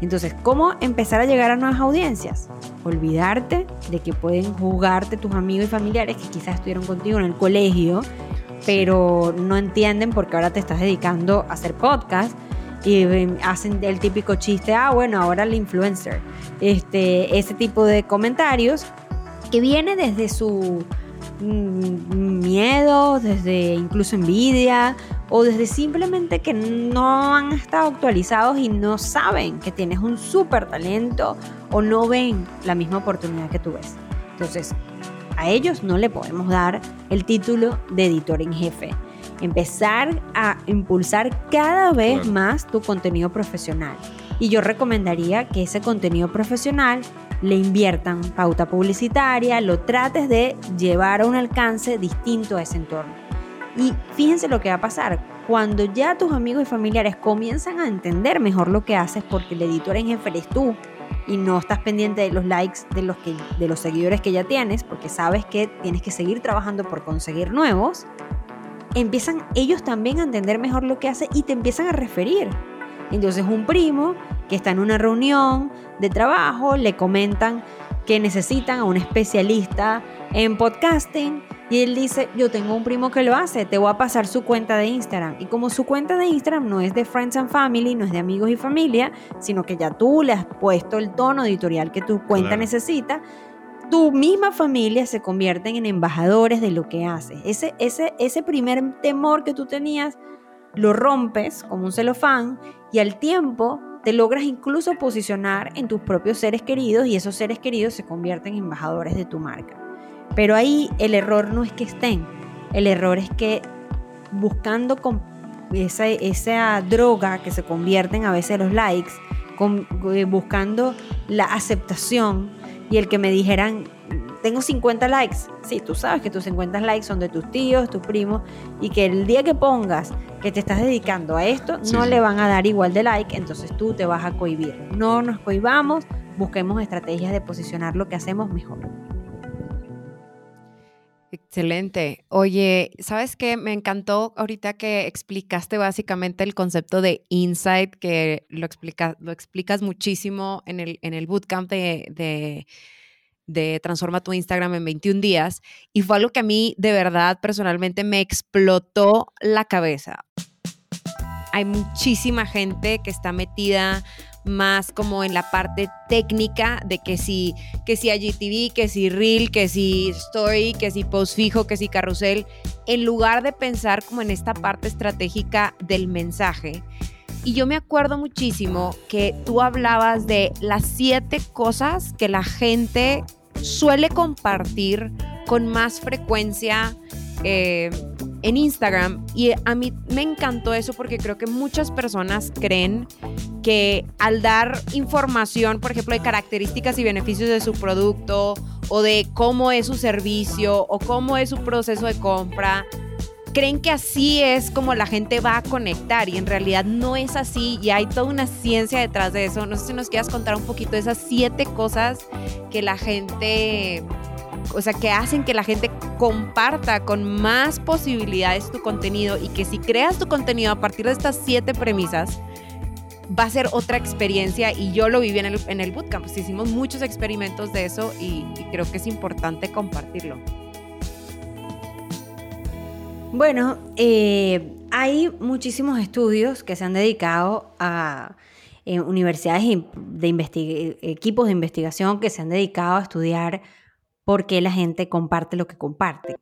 Entonces, ¿cómo empezar a llegar a nuevas audiencias? Olvidarte de que pueden jugarte tus amigos y familiares que quizás estuvieron contigo en el colegio, pero no entienden porque ahora te estás dedicando a hacer podcast y em, hacen el típico chiste, ah, bueno, ahora el influencer. Este, ese tipo de comentarios que viene desde su mm, miedo, desde incluso envidia o desde simplemente que no han estado actualizados y no saben que tienes un súper talento o no ven la misma oportunidad que tú ves. Entonces, a ellos no le podemos dar el título de editor en jefe empezar a impulsar cada vez más tu contenido profesional. Y yo recomendaría que ese contenido profesional le inviertan pauta publicitaria, lo trates de llevar a un alcance distinto a ese entorno. Y fíjense lo que va a pasar. Cuando ya tus amigos y familiares comienzan a entender mejor lo que haces porque el editor en jefe eres tú y no estás pendiente de los likes de los, que, de los seguidores que ya tienes porque sabes que tienes que seguir trabajando por conseguir nuevos, empiezan ellos también a entender mejor lo que hace y te empiezan a referir. Entonces un primo que está en una reunión de trabajo le comentan que necesitan a un especialista en podcasting y él dice, yo tengo un primo que lo hace, te voy a pasar su cuenta de Instagram. Y como su cuenta de Instagram no es de Friends and Family, no es de amigos y familia, sino que ya tú le has puesto el tono editorial que tu cuenta necesita, tu misma familia se convierten en embajadores de lo que haces. Ese, ese, ese primer temor que tú tenías lo rompes como un celofán y al tiempo te logras incluso posicionar en tus propios seres queridos y esos seres queridos se convierten en embajadores de tu marca. Pero ahí el error no es que estén, el error es que buscando con esa, esa droga que se convierten a veces los likes, eh, buscando la aceptación y el que me dijeran, tengo 50 likes. Sí, tú sabes que tus 50 likes son de tus tíos, tus primos, y que el día que pongas que te estás dedicando a esto, no le van a dar igual de like, entonces tú te vas a cohibir. No nos cohibamos, busquemos estrategias de posicionar lo que hacemos mejor. Excelente. Oye, ¿sabes qué? Me encantó ahorita que explicaste básicamente el concepto de insight, que lo, explica, lo explicas muchísimo en el, en el bootcamp de, de, Transforma tu Instagram en 21 días. Y fue algo que a mí de verdad personalmente me explotó la cabeza. Hay muchísima gente que está metida más como en la parte técnica de que si, que si IGTV, que si Reel, que si Story, que si Post Fijo, que si Carrusel, en lugar de pensar como en esta parte estratégica del mensaje. Y yo me acuerdo muchísimo que tú hablabas de las siete cosas que la gente suele compartir con más frecuencia eh, en Instagram y a mí me encantó eso porque creo que muchas personas creen que al dar información, por ejemplo, de características y beneficios de su producto o de cómo es su servicio o cómo es su proceso de compra, creen que así es como la gente va a conectar y en realidad no es así y hay toda una ciencia detrás de eso. No sé si nos quieras contar un poquito de esas siete cosas que la gente o sea, que hacen que la gente comparta con más posibilidades tu contenido y que si creas tu contenido a partir de estas siete premisas, va a ser otra experiencia y yo lo viví en el, en el bootcamp. Pues hicimos muchos experimentos de eso y, creo que es importante compartirlo. Bueno, eh, hay muchísimos estudios que se han dedicado a eh, universidades de equipos de investigación que se han dedicado a estudiar por qué la gente comparte lo que comparte.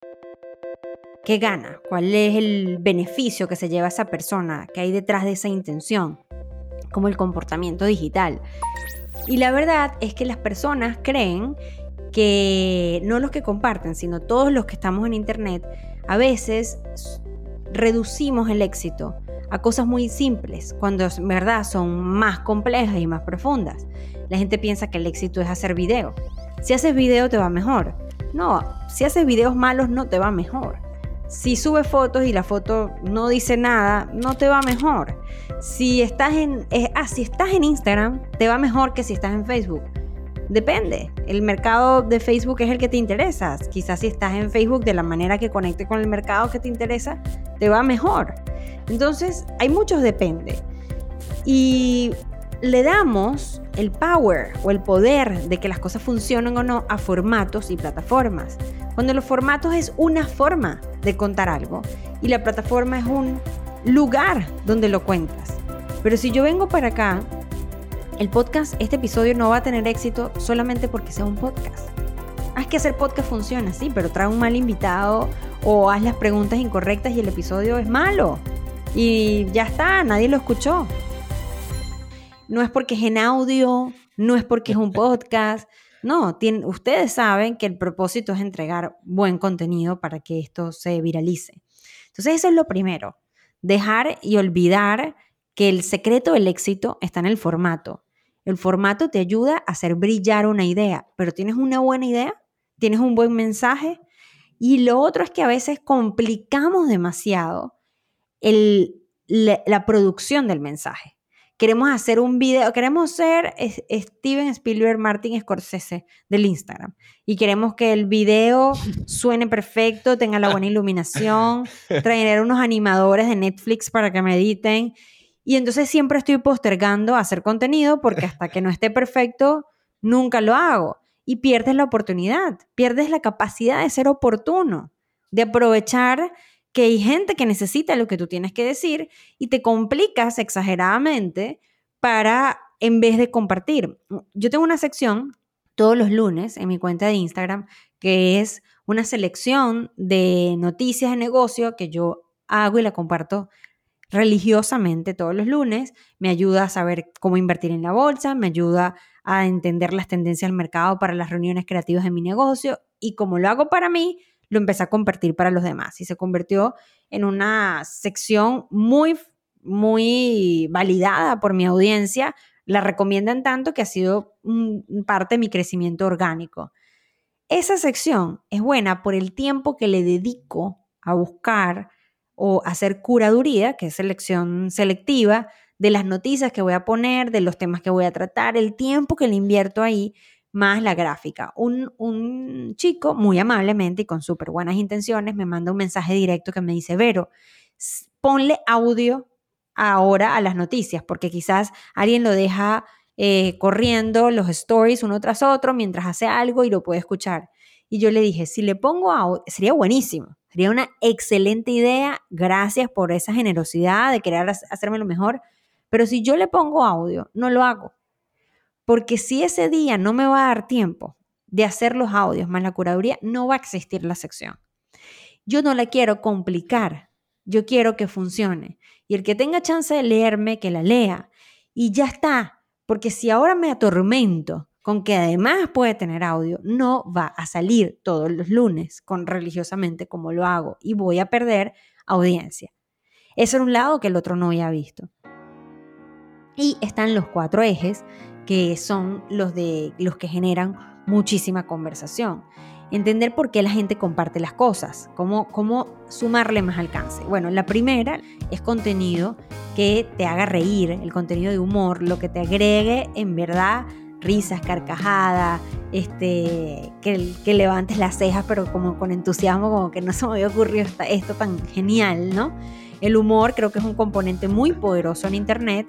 ¿Qué gana? ¿Cuál es el beneficio que se lleva esa persona? ¿Qué hay detrás de esa intención? Como el comportamiento digital. Y la verdad es que las personas creen que no los que comparten, sino todos los que estamos en Internet, a veces reducimos el éxito a cosas muy simples, cuando en verdad son más complejas y más profundas. La gente piensa que el éxito es hacer video, si haces video te va mejor. No, si haces videos malos no te va mejor. Si subes fotos y la foto no dice nada, no te va mejor. Si estás en, ah, estás en Instagram, te va mejor que si estás en Facebook. Depende. El mercado de Facebook es el que te interesa. Quizás si estás en Facebook de la manera que conecte con el mercado que te interesa, te va mejor. Entonces, hay muchos depende. Y le damos el power o el poder de que las cosas funcionen o no a formatos y plataformas. Cuando los formatos es una forma de contar algo y la plataforma es un lugar donde lo cuentas. Pero si yo vengo para acá, el podcast, este episodio no va a tener éxito solamente porque sea un podcast. Haz que hacer podcast funciona, sí, pero trae un mal invitado o haz las preguntas incorrectas y el episodio es malo. Y ya está, nadie lo escuchó no es porque es en audio, no es porque es un podcast. No, ustedes saben que el propósito es entregar buen contenido para que esto se viralice. Entonces eso es lo primero, dejar y olvidar que el secreto del éxito está en el formato. El formato te ayuda a hacer brillar una idea, pero tienes una buena idea, tienes un buen mensaje y lo otro es que a veces complicamos demasiado la producción del mensaje queremos hacer un video, queremos ser Steven Spielberg, Martin Scorsese del Instagram. Y queremos que el video suene perfecto, tenga la buena iluminación, traer unos animadores de Netflix para que me editen. Y entonces siempre estoy postergando hacer contenido porque hasta que no esté perfecto, nunca lo hago. Y pierdes la oportunidad, pierdes la capacidad de ser oportuno, de aprovechar que hay gente que necesita lo que tú tienes que decir y te complicas exageradamente para, en vez de compartir. Yo tengo una sección todos los lunes en mi cuenta de Instagram que es una selección de noticias de negocio que yo hago y la comparto religiosamente todos los lunes, me ayuda a saber cómo invertir en la bolsa, me ayuda a entender las tendencias del mercado para las reuniones creativas de mi negocio y como lo hago para mí, lo empecé a compartir para los demás y se convirtió en una sección muy, muy validada por mi audiencia. La recomiendan tanto que ha sido parte de mi crecimiento orgánico. Esa sección es buena por el tiempo que le dedico a buscar o hacer curaduría, que es selección selectiva, de las noticias que voy a poner, de los temas que voy a tratar, el tiempo que le invierto ahí, más la gráfica. Un, un chico muy amablemente y con súper buenas intenciones me manda un mensaje directo que me dice, Vero, ponle audio ahora a las noticias, porque quizás alguien lo deja eh, corriendo los stories uno tras otro mientras hace algo y lo puede escuchar. Y yo le dije, si le pongo audio, sería buenísimo, sería una excelente idea, gracias por esa generosidad de querer hacerme lo mejor, pero si yo le pongo audio, no lo hago. Porque si ese día no me va a dar tiempo de hacer los audios más la curaduría, no va a existir la sección. Yo no la quiero complicar, yo quiero que funcione. Y el que tenga chance de leerme, que la lea. Y ya está, porque si ahora me atormento con que además puede tener audio, no va a salir todos los lunes con religiosamente como lo hago y voy a perder audiencia. Eso era un lado que el otro no había visto. Y están los cuatro ejes, que son los, de, los que generan muchísima conversación. Entender por qué la gente comparte las cosas, cómo, cómo sumarle más alcance. Bueno, la primera es contenido que te haga reír, el contenido de humor, lo que te agregue en verdad risas, carcajadas, este, que, que, levantes las cejas, pero como con entusiasmo, como que no se me había ocurrido esto tan genial, ¿no? El humor creo que es un componente muy poderoso en Internet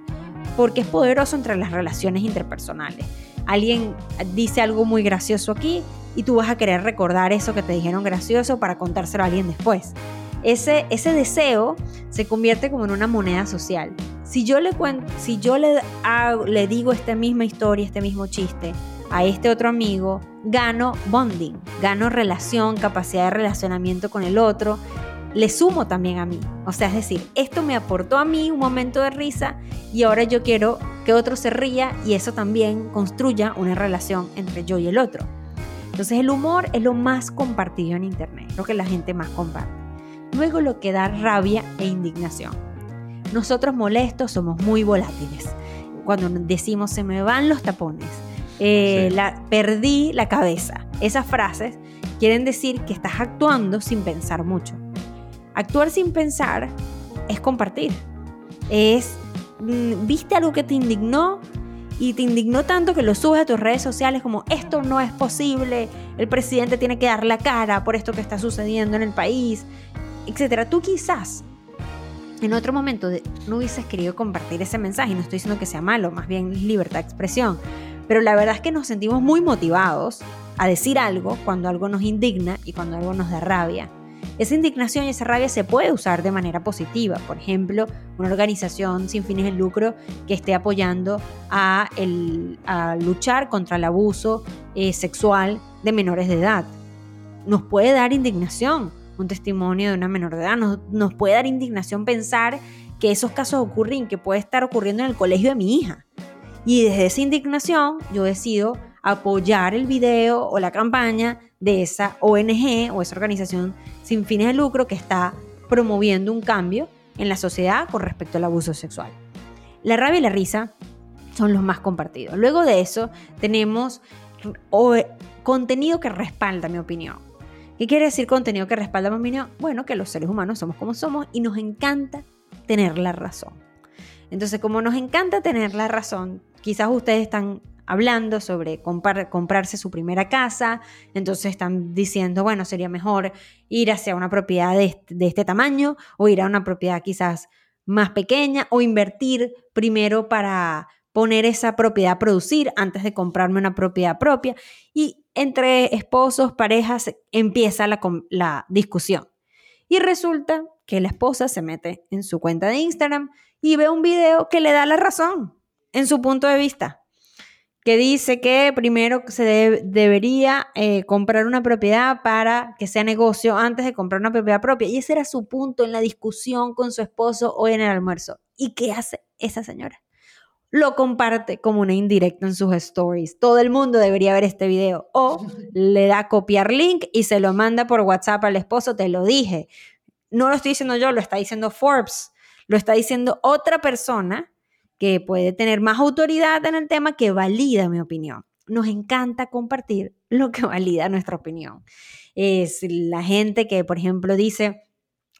porque es poderoso entre las relaciones interpersonales. Alguien dice algo muy gracioso aquí y tú vas a querer recordar eso que te dijeron gracioso para contárselo a alguien después. Ese, ese deseo se convierte como en una moneda social. Si yo le, cuento, si yo le, le digo esta misma historia, este mismo chiste a este otro amigo, gano bonding, gano relación, capacidad de relacionamiento con el otro le sumo también a mí. O sea, es decir, esto me aportó a mí un momento de risa y ahora yo quiero que otro se ría y eso también construya una relación entre yo y el otro. Entonces el humor es lo más compartido en Internet, lo que la gente más comparte. Luego lo que da rabia e indignación. Nosotros molestos somos muy volátiles. Cuando decimos se me van los tapones, eh, la, perdí la cabeza, esas frases quieren decir que estás actuando sin pensar mucho. Actuar sin pensar es compartir. Es, mm, viste algo que te indignó y te indignó tanto que lo subes a tus redes sociales como esto no es posible, el presidente tiene que dar la cara por esto que está sucediendo en el país, etc. Tú quizás en otro momento no hubieses querido compartir ese mensaje, no estoy diciendo que sea malo, más bien libertad de expresión, pero la verdad es que nos sentimos muy motivados a decir algo cuando algo nos indigna y cuando algo nos da rabia. Esa indignación y esa rabia se puede usar de manera positiva. Por ejemplo, una organización sin fines de lucro que esté apoyando a, luchar contra el abuso eh, sexual de menores de edad. Nos puede dar indignación un testimonio de una menor de edad. Nos, nos puede dar indignación pensar que esos casos ocurren, que puede estar ocurriendo en el colegio de mi hija. Y desde esa indignación yo decido apoyar el video o la campaña de esa ONG o esa organización sin fines de lucro que está promoviendo un cambio en la sociedad con respecto al abuso sexual. La rabia y la risa son los más compartidos. Luego de eso tenemos contenido que respalda mi opinión. ¿Qué quiere decir contenido que respalda mi opinión? Bueno, que los seres humanos somos como somos y nos encanta tener la razón. Entonces, como nos encanta tener la razón, quizás ustedes están hablando sobre comprarse su primera casa, entonces están diciendo, bueno, sería mejor ir hacia una propiedad de este, tamaño o ir a una propiedad quizás más pequeña o invertir primero para poner esa propiedad a producir antes de comprarme una propiedad propia. Y entre esposos, parejas, empieza la, la, discusión. Y resulta que la esposa se mete en su cuenta de Instagram y ve un video que le da la razón en su punto de vista que dice que primero se debería eh, comprar una propiedad para que sea negocio antes de comprar una propiedad propia. Y ese era su punto en la discusión con su esposo hoy en el almuerzo. ¿Y qué hace esa señora? Lo comparte como una indirecta en sus stories. Todo el mundo debería ver este video. O le da copiar link y se lo manda por WhatsApp al esposo. Te lo dije. No lo estoy diciendo yo, lo está diciendo Forbes. Lo está diciendo otra persona que puede tener más autoridad en el tema que valida mi opinión. Nos encanta compartir lo que valida nuestra opinión. Es la gente que, por ejemplo, dice,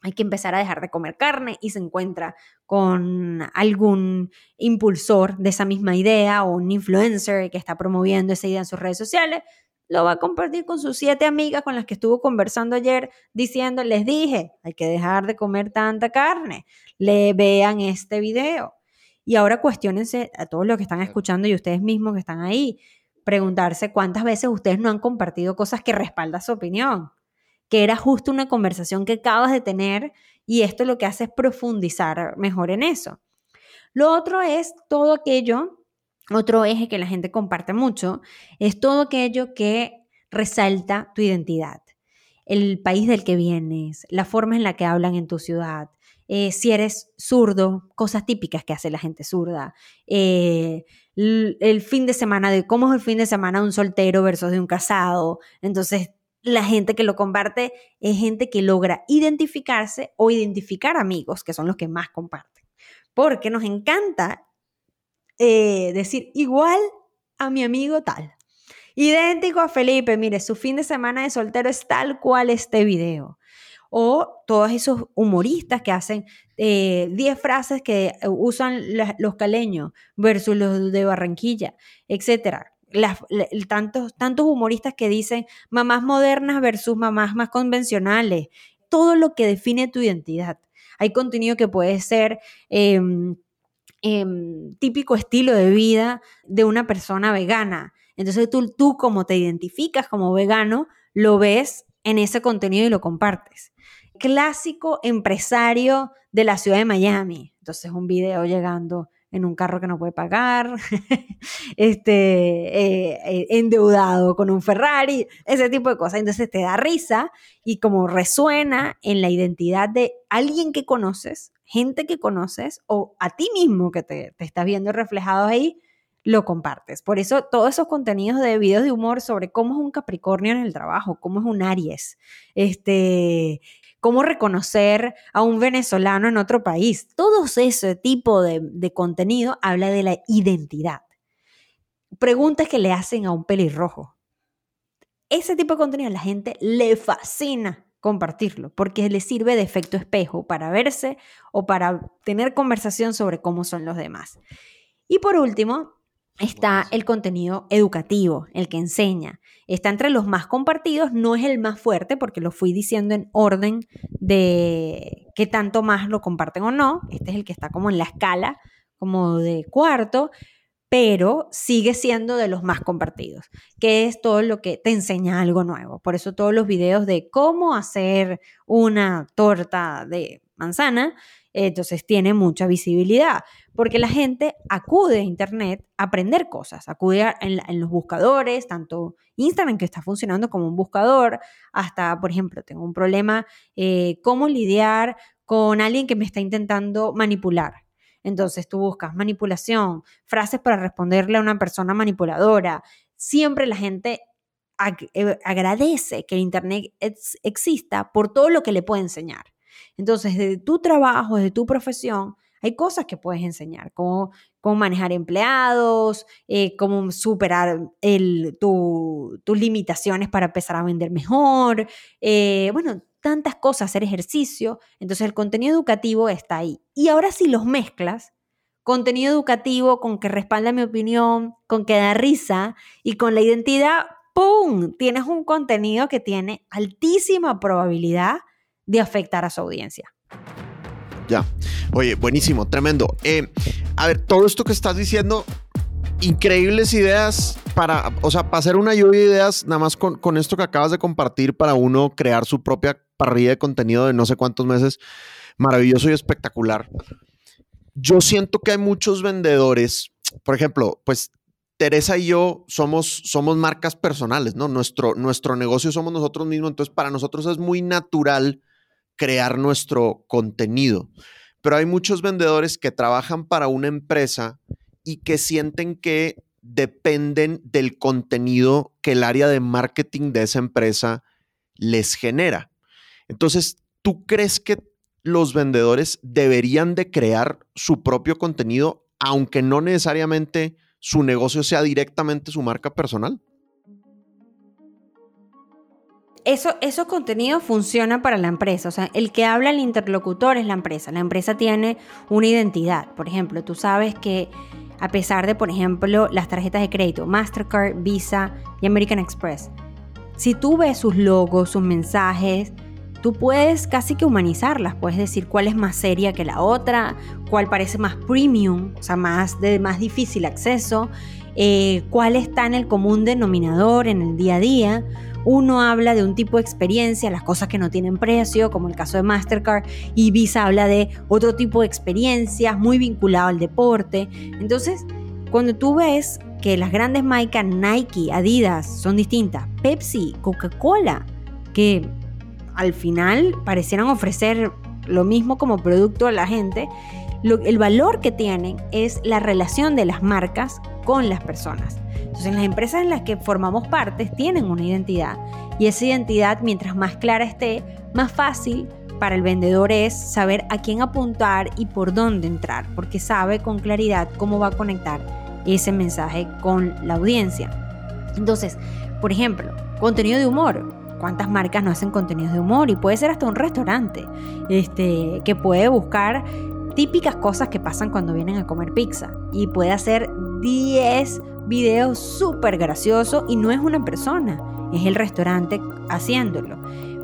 hay que empezar a dejar de comer carne y se encuentra con algún impulsor de esa misma idea o un influencer que está promoviendo esa idea en sus redes sociales, lo va a compartir con sus siete amigas con las que estuvo conversando ayer diciendo, les dije, hay que dejar de comer tanta carne, le vean este video. Y ahora cuestionense a todos los que están escuchando y ustedes mismos que están ahí, preguntarse cuántas veces ustedes no han compartido cosas que respaldan su opinión, que era justo una conversación que acabas de tener y esto lo que hace es profundizar mejor en eso. Lo otro es todo aquello, otro eje que la gente comparte mucho, es todo aquello que resalta tu identidad el país del que vienes, la forma en la que hablan en tu ciudad, eh, si eres zurdo, cosas típicas que hace la gente zurda, eh, el, fin de semana, de cómo es el fin de semana de un soltero versus de un casado. Entonces, la gente que lo comparte es gente que logra identificarse o identificar amigos, que son los que más comparten. Porque nos encanta eh, decir igual a mi amigo tal. Idéntico a Felipe, mire, su fin de semana de soltero es tal cual este video o todos esos humoristas que hacen 10 eh, frases que usan los caleños versus los de Barranquilla, etcétera. tantos, tantos humoristas que dicen mamás modernas versus mamás más convencionales, todo lo que define tu identidad. Hay contenido que puede ser em, em, típico estilo de vida de una persona vegana. Entonces tú, tú como te identificas como vegano, lo ves en ese contenido y lo compartes clásico empresario de la ciudad de Miami. Entonces, un video llegando en un carro que no puede pagar, este, eh, eh, endeudado con un Ferrari, ese tipo de cosas. Entonces te da risa y como resuena en la identidad de alguien que conoces, gente que conoces o a ti mismo que te, te estás viendo reflejado ahí, lo compartes. Por eso todos esos contenidos de videos de humor sobre cómo es un Capricornio en el trabajo, cómo es un Aries, este, cómo reconocer a un venezolano en otro país. Todo ese tipo de, de contenido habla de la identidad. Preguntas que le hacen a un pelirrojo. Ese tipo de contenido a la gente le fascina compartirlo porque le sirve de efecto espejo para verse o para tener conversación sobre cómo son los demás. Y por último, está el contenido educativo, el que enseña. Está entre los más compartidos, no es el más fuerte porque lo fui diciendo en orden de qué tanto más lo comparten o no. Este es el que está como en la escala, como de cuarto, pero sigue siendo de los más compartidos, que es todo lo que te enseña algo nuevo. Por eso todos los videos de cómo hacer una torta de manzana entonces tiene mucha visibilidad, porque la gente acude a Internet a aprender cosas, acude en, los buscadores, tanto Instagram que está funcionando como un buscador, hasta, por ejemplo, tengo un problema, eh, cómo lidiar con alguien que me está intentando manipular. Entonces tú buscas manipulación, frases para responderle a una persona manipuladora. Siempre la gente eh, agradece que el Internet exista por todo lo que le puede enseñar. Entonces, desde tu trabajo, desde tu profesión, hay cosas que puedes enseñar, como cómo manejar empleados, eh, cómo superar tus limitaciones para empezar a vender mejor, eh, bueno, tantas cosas, hacer ejercicio. Entonces el contenido educativo está ahí. Y ahora si los mezclas, contenido educativo con que respalda mi opinión, con que da risa y con la identidad, ¡pum! Tienes un contenido que tiene altísima probabilidad de afectar a su audiencia. Ya. Oye, buenísimo, tremendo. Eh, a ver, todo esto que estás diciendo, increíbles ideas para, o sea, para hacer una lluvia de ideas, nada más con, con esto que acabas de compartir, para uno crear su propia parrilla de contenido de no sé cuántos meses, maravilloso y espectacular. Yo siento que hay muchos vendedores, por ejemplo, pues Teresa y yo somos, somos marcas personales, ¿no? Nuestro, nuestro negocio somos nosotros mismos, entonces para nosotros es muy natural crear nuestro contenido. Pero hay muchos vendedores que trabajan para una empresa y que sienten que dependen del contenido que el área de marketing de esa empresa les genera. Entonces, ¿tú crees que los vendedores deberían de crear su propio contenido, aunque no necesariamente su negocio sea directamente su marca personal? Eso, esos contenidos funcionan para la empresa. O sea, el que habla el interlocutor es la empresa. La empresa tiene una identidad. Por ejemplo, tú sabes que a pesar de, por ejemplo, las tarjetas de crédito, Mastercard, Visa y American Express, si tú ves sus logos, sus mensajes, tú puedes casi que humanizarlas, puedes decir cuál es más seria que la otra, cuál parece más premium, o sea, más de más difícil acceso, eh, cuál está en el común denominador en el día a día. Uno habla de un tipo de experiencia, las cosas que no tienen precio, como el caso de Mastercard, y Visa habla de otro tipo de experiencias muy vinculado al deporte. Entonces, cuando tú ves que las grandes marcas Nike, Adidas son distintas, Pepsi, Coca-Cola, que al final parecieran ofrecer lo mismo como producto a la gente, el valor que tienen es la relación de las marcas con las personas. Entonces las empresas en las que formamos partes tienen una identidad. Y esa identidad mientras más clara esté, más fácil para el vendedor es saber a quién apuntar y por dónde entrar, porque sabe con claridad cómo va a conectar ese mensaje con la audiencia. Entonces, por ejemplo, contenido de humor. Cuántas marcas no hacen contenidos de humor y puede ser hasta un restaurante este, que puede buscar típicas cosas que pasan cuando vienen a comer pizza. Y puede hacer 10 videos súper graciosos y no es una persona, es el restaurante haciéndolo.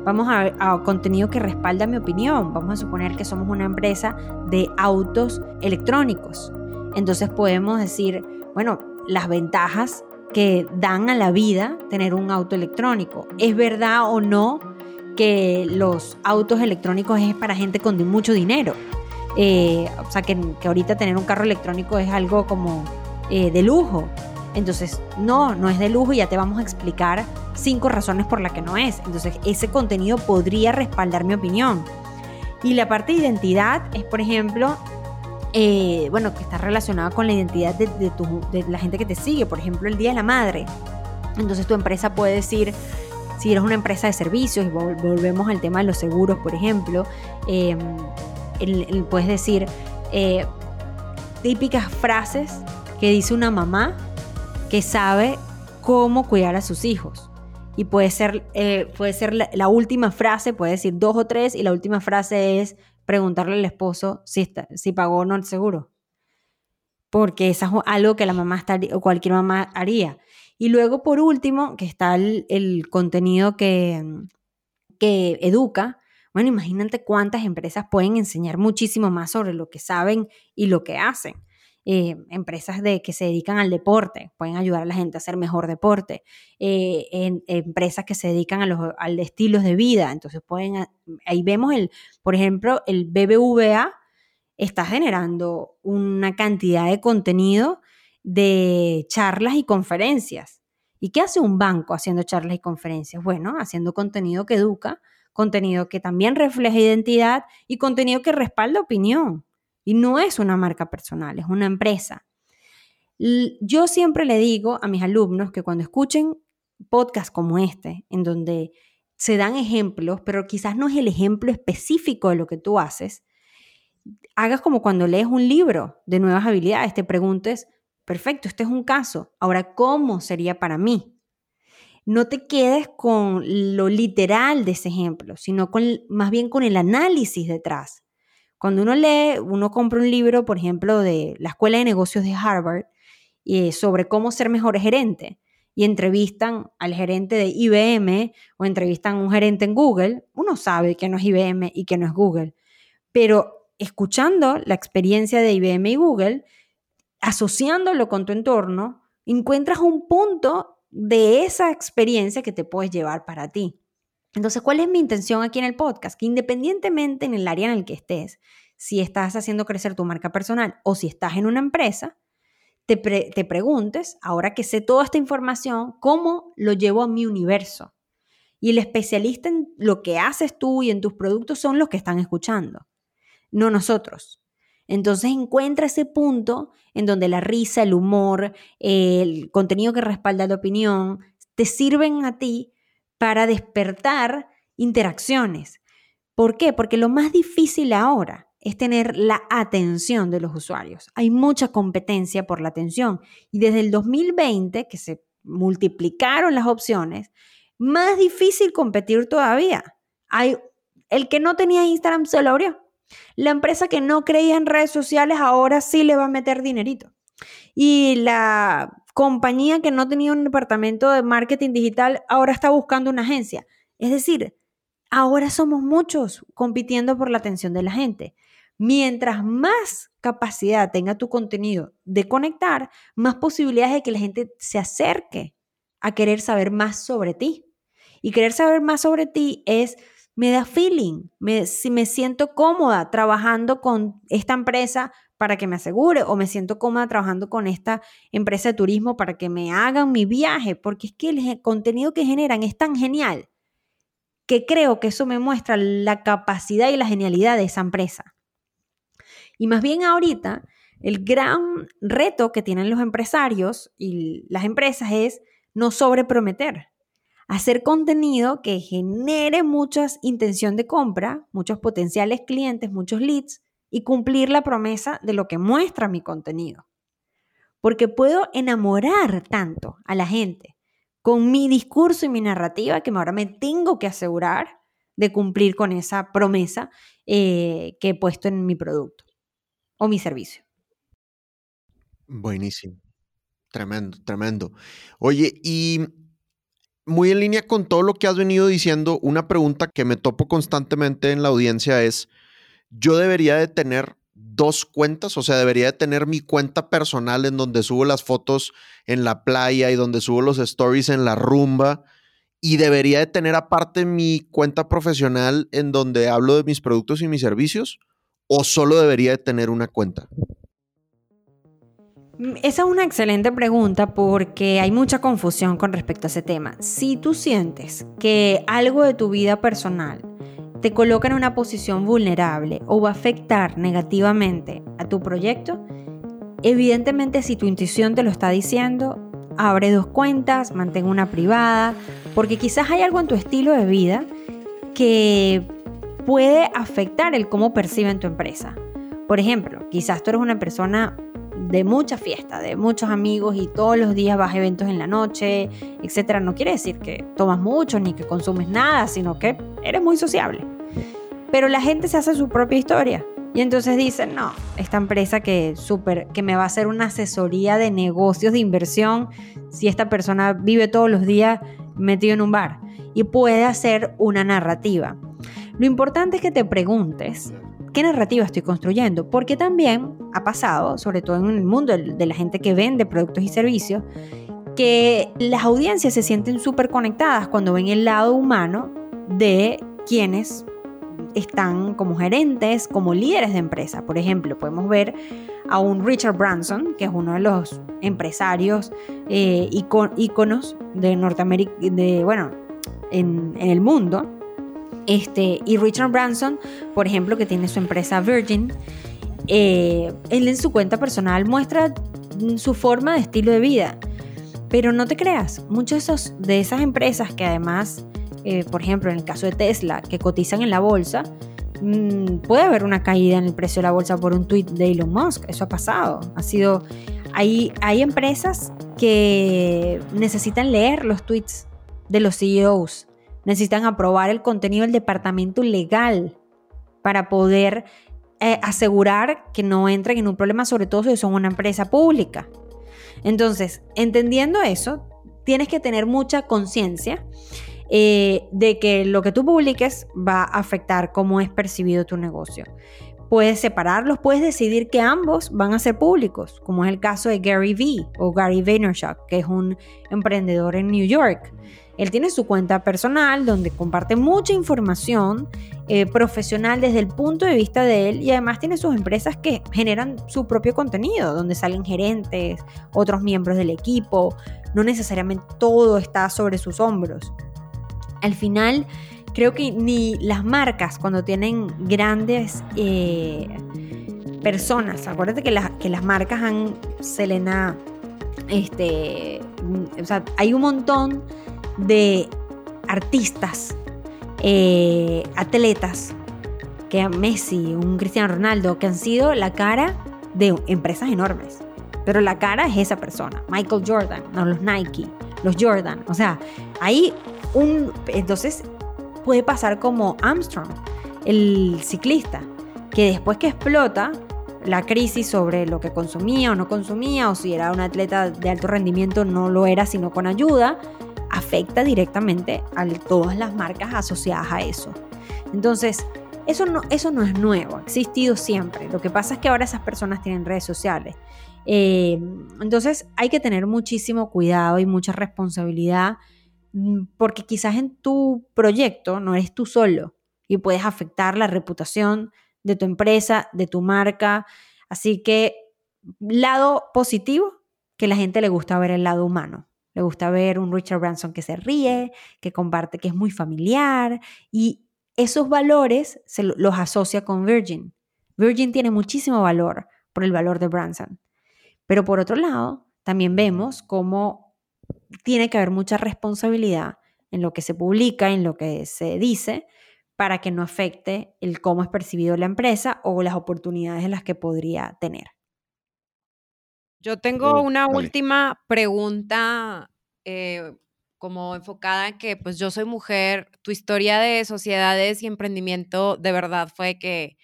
Vamos a, a contenido que respalda mi opinión. Vamos a suponer que somos una empresa de autos electrónicos. Entonces podemos decir, bueno, las ventajas que dan a la vida tener un auto electrónico. ¿Es verdad o no que los autos electrónicos es para gente con mucho dinero? Eh, o sea, que, ahorita tener un carro electrónico es algo como eh, de lujo. Entonces, no, no es de lujo y ya te vamos a explicar cinco razones por las que no es. Entonces, ese contenido podría respaldar mi opinión. Y la parte de identidad es, por ejemplo, eh, bueno, que está relacionada con la identidad de, la gente que te sigue. Por ejemplo, el Día de la Madre. Entonces tu empresa puede decir, si eres una empresa de servicios, y volvemos al tema de los seguros, por ejemplo, em, puedes decir eh, típicas frases que dice una mamá que sabe cómo cuidar a sus hijos. Y puede ser, eh, puede ser la, última frase, puede decir dos o tres, y la última frase es, preguntarle al esposo si, está, si pagó o no el seguro. Porque es algo que la mamá o cualquier mamá haría. Y luego, por último, que está el, contenido que, que educa. Bueno, imagínate cuántas empresas pueden enseñar muchísimo más sobre lo que saben y lo que hacen. Eh, empresas de, que se dedican al deporte, pueden ayudar a la gente a hacer mejor deporte, eh, empresas que se dedican a los al estilos de vida, entonces pueden, ahí vemos el, por ejemplo, el BBVA está generando una cantidad de contenido de charlas y conferencias. ¿Y qué hace un banco haciendo charlas y conferencias? Bueno, haciendo contenido que educa, contenido que también refleja identidad y contenido que respalda opinión. Y no es una marca personal, es una empresa. Yo siempre le digo a mis alumnos que cuando escuchen podcasts como este, en donde se dan ejemplos, pero quizás no es el ejemplo específico de lo que tú haces, hagas como cuando lees un libro de nuevas habilidades, te preguntes, perfecto, este es un caso, ahora, ¿cómo sería para mí? No te quedes con lo literal de ese ejemplo, sino con, más bien con el análisis detrás. Cuando uno lee, uno compra un libro, por ejemplo, de la Escuela de Negocios de Harvard eh, sobre cómo ser mejor gerente y entrevistan al gerente de IBM o entrevistan a un gerente en Google, uno sabe que no es IBM y que no es Google. Pero escuchando la experiencia de IBM y Google, asociándolo con tu entorno, encuentras un punto de esa experiencia que te puedes llevar para ti. Entonces, ¿cuál es mi intención aquí en el podcast? Que independientemente en el área en el que estés, si estás haciendo crecer tu marca personal o si estás en una empresa, te, te preguntes, ahora que sé toda esta información, ¿cómo lo llevo a mi universo? Y el especialista en lo que haces tú y en tus productos son los que están escuchando, no nosotros. Entonces encuentra ese punto en donde la risa, el humor, el contenido que respalda la opinión, te sirven a ti para despertar interacciones. ¿Por qué? Porque lo más difícil ahora es tener la atención de los usuarios. Hay mucha competencia por la atención y desde el 2020, que se multiplicaron las opciones, más difícil competir todavía. Hay, el que no tenía Instagram se lo abrió. La empresa que no creía en redes sociales ahora sí le va a meter dinerito. Y la compañía que no tenía un departamento de marketing digital ahora está buscando una agencia. Es decir, ahora somos muchos compitiendo por la atención de la gente. Mientras más capacidad tenga tu contenido de conectar, más posibilidades de que la gente se acerque a querer saber más sobre ti. Y querer saber más sobre ti es, me da feeling, me, si me siento cómoda trabajando con esta empresa para que me asegure o me siento cómoda trabajando con esta empresa de turismo para que me hagan mi viaje, porque es que el contenido que generan es tan genial que creo que eso me muestra la capacidad y la genialidad de esa empresa. Y más bien ahorita, el gran reto que tienen los empresarios y las empresas es no sobreprometer hacer contenido que genere mucha intención de compra, muchos potenciales clientes, muchos leads y cumplir la promesa de lo que muestra mi contenido. Porque puedo enamorar tanto a la gente con mi discurso y mi narrativa que ahora me tengo que asegurar de cumplir con esa promesa eh, que he puesto en mi producto o mi servicio. Buenísimo. Tremendo, tremendo. Oye, y muy en línea con todo lo que has venido diciendo, una pregunta que me topo constantemente en la audiencia es, ¿yo debería de tener dos cuentas? O sea, debería de tener mi cuenta personal en donde subo las fotos en la playa y donde subo los stories en la rumba. Y debería de tener aparte mi cuenta profesional en donde hablo de mis productos y mis servicios. ¿O solo debería de tener una cuenta? Esa es una excelente pregunta porque hay mucha confusión con respecto a ese tema. Si tú sientes que algo de tu vida personal te coloca en una posición vulnerable o va a afectar negativamente a tu proyecto, evidentemente si tu intuición te lo está diciendo, abre dos cuentas, mantén una privada, porque quizás hay algo en tu estilo de vida que puede afectar el cómo perciben tu empresa. Por ejemplo, quizás tú eres una persona de mucha fiesta, de muchos amigos y todos los días vas a eventos en la noche, etcétera, no quiere decir que tomas mucho ni que consumes nada, sino que eres muy sociable. Pero la gente se hace su propia historia. Y entonces dicen, no, esta empresa que, super, que me va a hacer una asesoría de negocios, de inversión, si esta persona vive todos los días metido en un bar y puede hacer una narrativa. Lo importante es que te preguntes, ¿qué narrativa estoy construyendo? Porque también ha pasado, sobre todo en el mundo de la gente que vende productos y servicios, que las audiencias se sienten súper conectadas cuando ven el lado humano de quienes están como gerentes, como líderes de empresa. Por ejemplo, podemos ver a un Richard Branson, que es uno de los empresarios eh, íconos de Norteamérica, de, bueno, en, el mundo, este, y Richard Branson, por ejemplo, que tiene su empresa Virgin, eh, él en su cuenta personal muestra su forma de estilo de vida. Pero no te creas, muchas de, esas empresas que además, eh, por ejemplo, en el caso de Tesla, que cotizan en la bolsa, mm, puede haber una caída en el precio de la bolsa por un tweet de Elon Musk. Eso ha pasado. Ha sido. Hay, hay empresas que necesitan leer los tweets de los CEOs necesitan aprobar el contenido del departamento legal para poder eh, asegurar que no entren en un problema, sobre todo si son una empresa pública. Entonces, entendiendo eso, tienes que tener mucha conciencia eh, de que lo que tú publiques va a afectar cómo es percibido tu negocio. puedes separarlos, puedes decidir que ambos van a ser públicos, como es el caso de Gary Vee o Gary Vaynerchuk, que es un emprendedor en New York. Él tiene su cuenta personal donde comparte mucha información eh, profesional desde el punto de vista de él y además tiene sus empresas que generan su propio contenido, donde salen gerentes, otros miembros del equipo, no necesariamente todo está sobre sus hombros. Al final, creo que ni las marcas cuando tienen grandes eh, personas, acuérdate que, que las marcas han, Selena, este, o sea, hay un montón de artistas, eh, atletas, que Messi, un Cristiano Ronaldo, que han sido la cara de empresas enormes. Pero la cara es esa persona, Michael Jordan, no los Nike, los Jordan. O sea, hay un... Entonces puede pasar como Armstrong, el ciclista, que después que explota la crisis sobre lo que consumía o no consumía, o si era un atleta de alto rendimiento, no lo era sino con ayuda, afecta directamente a todas las marcas asociadas a eso. Entonces, eso no, eso no es nuevo, ha existido siempre. Lo que pasa es que ahora esas personas tienen redes sociales. Eh, entonces, hay que tener muchísimo cuidado y mucha responsabilidad mm, porque quizás en tu proyecto no eres tú solo y puedes afectar la reputación de tu empresa, de tu marca. Así que, lado positivo, que la gente le gusta ver el lado humano. Le gusta ver un Richard Branson que se ríe, que comparte, que es muy familiar y esos valores se los asocia con Virgin. Virgin tiene muchísimo valor por el valor de Branson. Pero por otro lado, también vemos cómo tiene que haber mucha responsabilidad en lo que se publica, en lo que se dice, para que no afecte el cómo es percibido la empresa o las oportunidades en las que podría tener. Yo tengo una última pregunta eh, como enfocada en que pues yo soy mujer, tu historia de sociedades y emprendimiento de verdad fue que,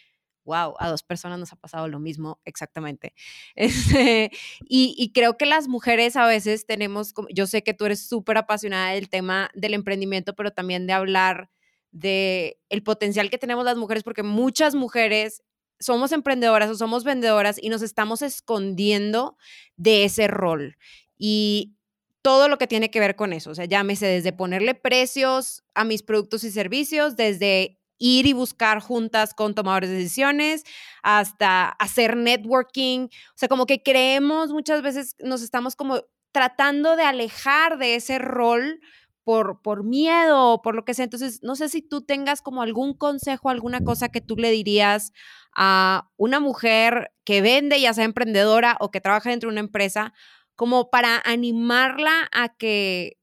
wow, a dos personas nos ha pasado lo mismo exactamente. Este, y, creo que las mujeres a veces tenemos, yo sé que tú eres súper apasionada del tema del emprendimiento, pero también de hablar de el potencial que tenemos las mujeres, porque muchas mujeres somos emprendedoras o somos vendedoras y nos estamos escondiendo de ese rol. Y todo lo que tiene que ver con eso, o sea, llámese desde ponerle precios a mis productos y servicios, desde ir y buscar juntas con tomadores de decisiones, hasta hacer networking, o sea, como que creemos muchas veces, nos estamos como tratando de alejar de ese rol por, por miedo o por lo que sea. Entonces, no sé si tú tengas como algún consejo, alguna cosa que tú le dirías a una mujer que vende, ya sea emprendedora o que trabaja dentro de una empresa, como para animarla a que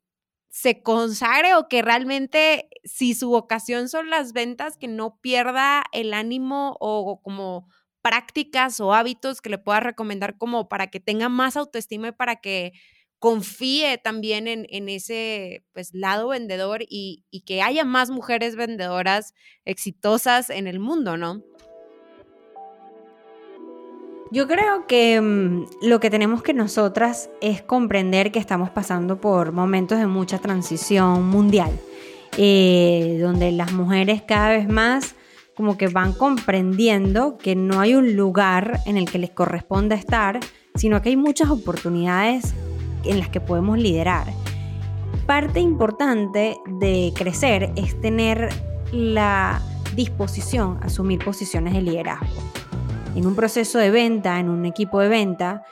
se consagre o que realmente si su vocación son las ventas, que no pierda el ánimo o, como prácticas o hábitos que le pueda recomendar como para que tenga más autoestima y para que confíe también en, en ese pues, lado vendedor y, y que haya más mujeres vendedoras exitosas en el mundo, ¿no? Yo creo que mm, lo que tenemos que nosotras es comprender que estamos pasando por momentos de mucha transición mundial, eh, donde las mujeres cada vez más como que van comprendiendo que no hay un lugar en el que les corresponda estar, sino que hay muchas oportunidades en las que podemos liderar. Parte importante de crecer es tener la disposición a asumir posiciones de liderazgo en un proceso de venta, en un equipo de venta,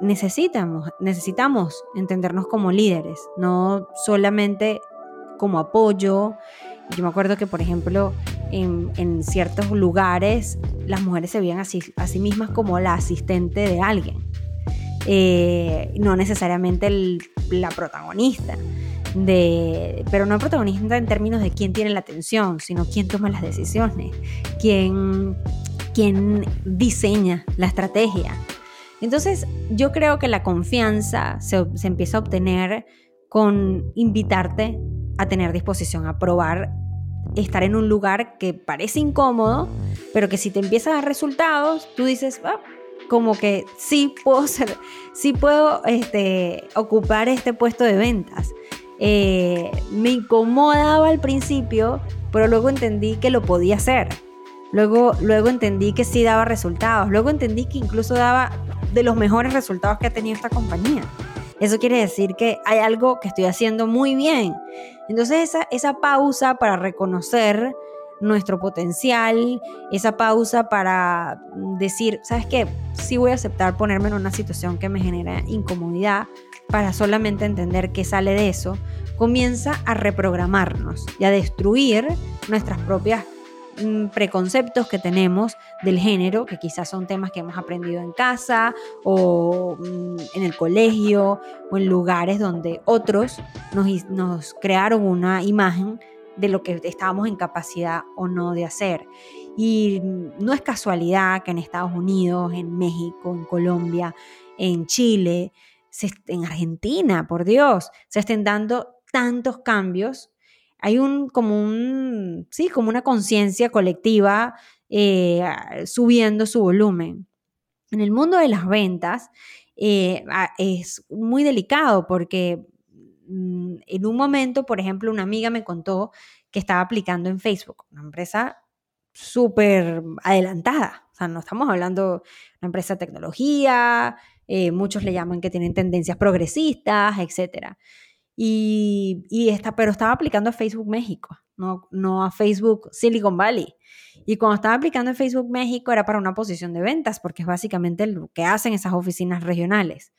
necesitamos, necesitamos entendernos como líderes, no solamente como apoyo. Yo me acuerdo que, por ejemplo, en, ciertos lugares las mujeres se veían a sí, mismas como la asistente de alguien, eh, no necesariamente la protagonista. De, pero no protagonista en términos de quién tiene la atención, sino quién toma las decisiones, quién quien diseña la estrategia. Entonces, yo creo que la confianza se, empieza a obtener con invitarte a tener disposición a probar estar en un lugar que parece incómodo, pero que si te empieza a dar resultados, tú dices, ah, como que sí puedo ser, sí puedo este, ocupar este puesto de ventas. Eh, me incomodaba al principio, pero luego entendí que lo podía hacer Luego, luego entendí que sí daba resultados. Luego entendí que incluso daba de los mejores resultados que ha tenido esta compañía. Eso quiere decir que hay algo que estoy haciendo muy bien. Entonces esa, esa pausa para reconocer nuestro potencial, esa pausa para decir, ¿sabes qué? Sí voy a aceptar ponerme en una situación que me genera incomodidad para solamente entender qué sale de eso, comienza a reprogramarnos y a destruir nuestras propias preconceptos que tenemos del género, que quizás son temas que hemos aprendido en casa o mm, en el colegio o en lugares donde otros nos, nos crearon una imagen de lo que estábamos en capacidad o no de hacer. Y no es casualidad que en Estados Unidos, en México, en Colombia, en Chile, en Argentina, por Dios, se estén dando tantos cambios. Hay un como un sí, como una conciencia colectiva eh, subiendo su volumen. En el mundo de las ventas eh, es muy delicado porque Mm, en un momento, por ejemplo, una amiga me contó que estaba aplicando en Facebook, una empresa súper adelantada. O sea, no estamos hablando de una empresa de tecnología, eh, muchos le llaman que tienen tendencias progresistas, etc. Y, y pero estaba aplicando a Facebook México, no, no a Facebook Silicon Valley. Y cuando estaba aplicando en Facebook México era para una posición de ventas, porque es básicamente lo que hacen esas oficinas regionales.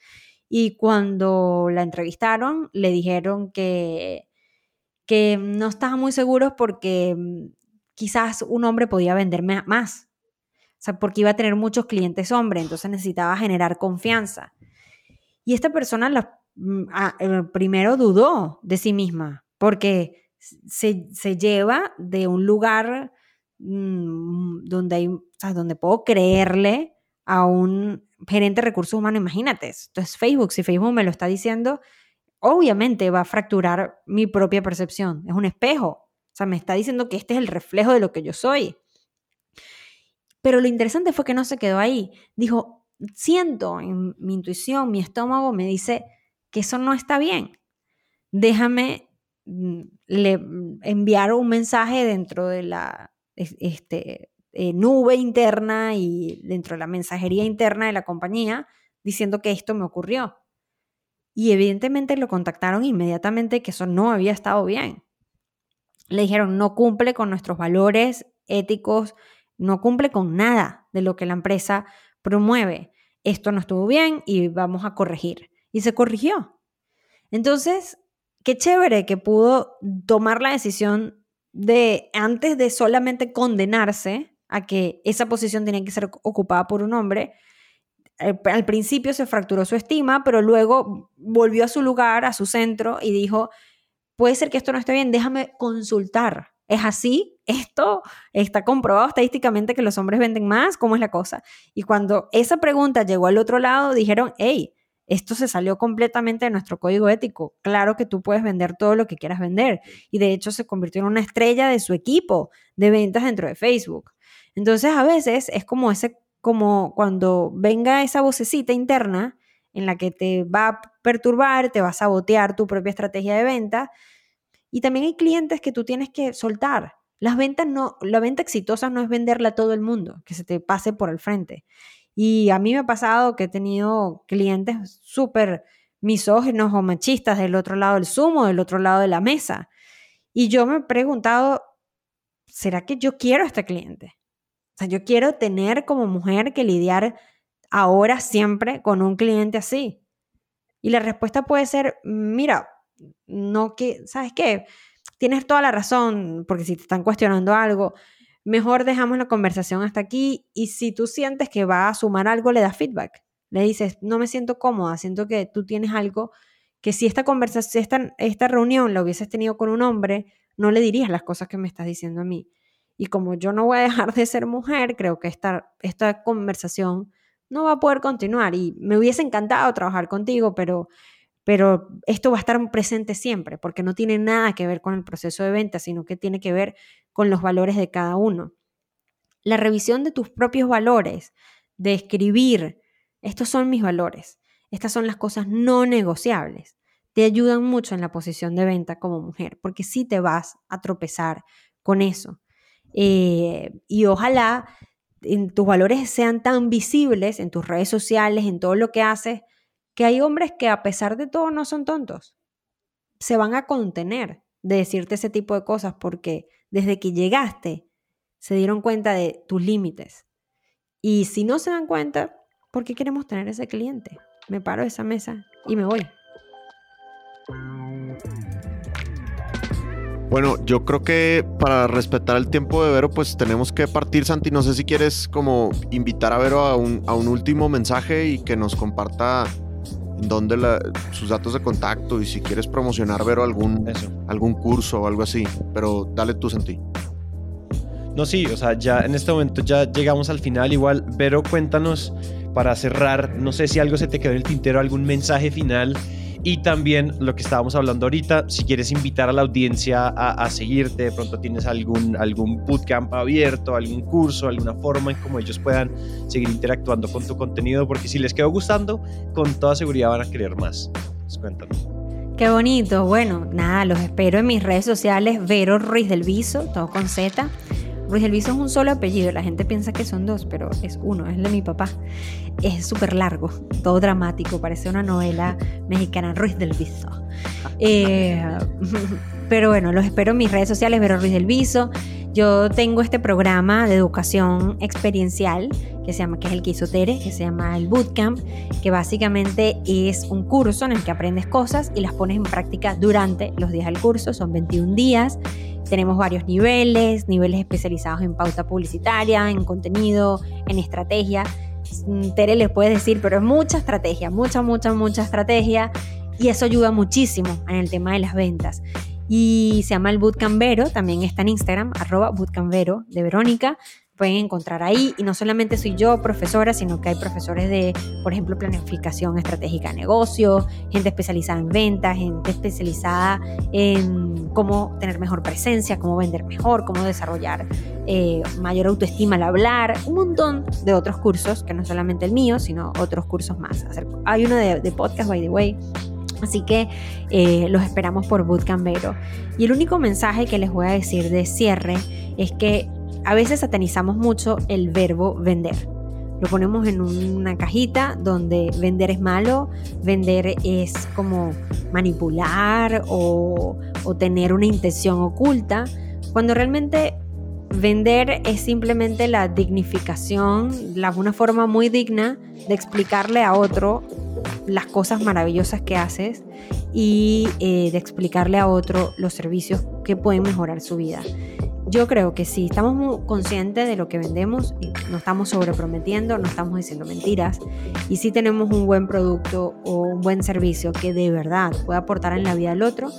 Y cuando la entrevistaron, le dijeron que, que no estaban muy seguros porque mm, quizás un hombre podía venderme más. O sea, porque iba a tener muchos clientes hombres, entonces necesitaba generar confianza. Y esta persona la, primero dudó de sí misma, porque se, se lleva de un lugar mm, donde, hay, donde puedo creerle a un gerente de recursos humanos, imagínate, esto es Facebook, si Facebook me lo está diciendo, obviamente va a fracturar mi propia percepción, es un espejo, o sea, me está diciendo que este es el reflejo de lo que yo soy. Pero lo interesante fue que no se quedó ahí, dijo, siento en mi intuición, mi estómago me dice que eso no está bien, déjame mm, le, enviar un mensaje dentro de la, este, eh, nube interna y dentro de la mensajería interna de la compañía diciendo que esto me ocurrió. Y evidentemente lo contactaron inmediatamente que eso no había estado bien. Le dijeron, no cumple con nuestros valores éticos, no cumple con nada de lo que la empresa promueve. Esto no estuvo bien y vamos a corregir. Y se corrigió. Entonces, qué chévere que pudo tomar la decisión de, antes de solamente condenarse, a que esa posición tenía que ser ocupada por un hombre. Eh, al principio se fracturó su estima, pero luego volvió a su lugar, a su centro y dijo, puede ser que esto no esté bien, déjame consultar. ¿Es así? ¿Esto está comprobado estadísticamente que los hombres venden más? ¿Cómo es la cosa? Y cuando esa pregunta llegó al otro lado, dijeron, hey, esto se salió completamente de nuestro código ético. Claro que tú puedes vender todo lo que quieras vender. Y de hecho se convirtió en una estrella de su equipo de ventas dentro de Facebook. Entonces a veces es como ese, como cuando venga esa vocecita interna en la que te va a perturbar, te va a sabotear tu propia estrategia de venta. Y también hay clientes que tú tienes que soltar. Las ventas no, la venta exitosa no es venderla a todo el mundo, que se te pase por el frente. Y a mí me ha pasado que he tenido clientes súper misógenos o machistas del otro lado del zumo, del otro lado de la mesa. Y yo me he preguntado, ¿será que yo quiero a este cliente? sea, yo quiero tener como mujer que lidiar ahora siempre con un cliente así. Y la respuesta puede ser, mira, no que, ¿sabes qué? Tienes toda la razón, porque si te están cuestionando algo, mejor dejamos la conversación hasta aquí y si tú sientes que va a sumar algo, le das feedback. Le dices, no me siento cómoda, siento que tú tienes algo que si esta conversación, esta, esta reunión la hubieses tenido con un hombre, no le dirías las cosas que me estás diciendo a mí. Y como yo no voy a dejar de ser mujer, creo que esta, esta conversación no va a poder continuar. Y me hubiese encantado trabajar contigo, pero, pero esto va a estar presente siempre, porque no tiene nada que ver con el proceso de venta, sino que tiene que ver con los valores de cada uno. La revisión de tus propios valores, de escribir, estos son mis valores, estas son las cosas no negociables, te ayudan mucho en la posición de venta como mujer, porque sí te vas a tropezar con eso Eh, y ojalá tus valores sean tan visibles en tus redes sociales, en todo lo que haces, que hay hombres que a pesar de todo no son tontos. Se van a contener de decirte ese tipo de cosas porque desde que llegaste se dieron cuenta de tus límites. Y si no se dan cuenta, ¿por qué queremos tener ese cliente? Me paro de esa mesa y me voy. Bueno, yo creo que para respetar el tiempo de Vero, pues tenemos que partir, Santi. No sé si quieres como invitar a Vero a un, último mensaje y que nos comparta dónde sus datos de contacto y si quieres promocionar, Vero, algún, algún curso o algo así. Pero dale tú, Santi. No, sí, o sea, ya en este momento ya llegamos al final. Igual, Vero, cuéntanos para cerrar, no sé si algo se te quedó en el tintero, algún mensaje final y también lo que estábamos hablando ahorita, si quieres invitar a la audiencia a, seguirte, de pronto tienes algún, algún bootcamp abierto, algún curso, alguna forma en cómo ellos puedan seguir interactuando con tu contenido, porque si les quedó gustando, con toda seguridad van a querer más. Pues cuéntame. Qué bonito. Bueno, nada, los espero en mis redes sociales, Vero Ruiz del Viso, todo con Z. Ruiz del Viso es un solo apellido, la gente piensa que son dos, pero es uno, es el de mi papá. Es súper largo, todo dramático, parece una novela mexicana, Ruiz del Viso. Eh, pero bueno, los espero en mis redes sociales, Vero Ruiz del Viso. Yo tengo este programa de educación experiencial que se llama, que es el que hizo Tere, que se llama el Bootcamp, que básicamente es un curso en el que aprendes cosas y las pones en práctica durante los días del curso, son 21 días tenemos varios niveles, niveles especializados en pauta publicitaria, en contenido, en estrategia. Mm, Tere les puede decir, pero es mucha estrategia, mucha, mucha, mucha estrategia. Y eso ayuda muchísimo en el tema de las ventas. Y se llama el Bootcampero, también está en Instagram, arroba de Verónica pueden encontrar ahí. Y no solamente soy yo profesora, sino que hay profesores de, por ejemplo, planificación estratégica de negocio, gente especializada en ventas, gente especializada en cómo tener mejor presencia, cómo vender mejor, cómo desarrollar eh, mayor autoestima al hablar, un montón de otros cursos, que no solamente el mío, sino otros cursos más. Hay uno de, podcast, by the way, Así que eh, los esperamos por Bootcampero. Y el único mensaje que les voy a decir de cierre es que a veces satanizamos mucho el verbo vender. Lo ponemos en una cajita donde vender es malo, vender es como manipular o, tener una intención oculta, cuando realmente vender es simplemente la dignificación, la, una forma muy digna de explicarle a otro las cosas maravillosas que haces y eh, de explicarle a otro los servicios que pueden mejorar su vida. Yo creo que si estamos muy conscientes de lo que vendemos, no estamos sobreprometiendo, no estamos diciendo mentiras, y si tenemos un buen producto o un buen servicio que de verdad puede aportar en la vida del otro,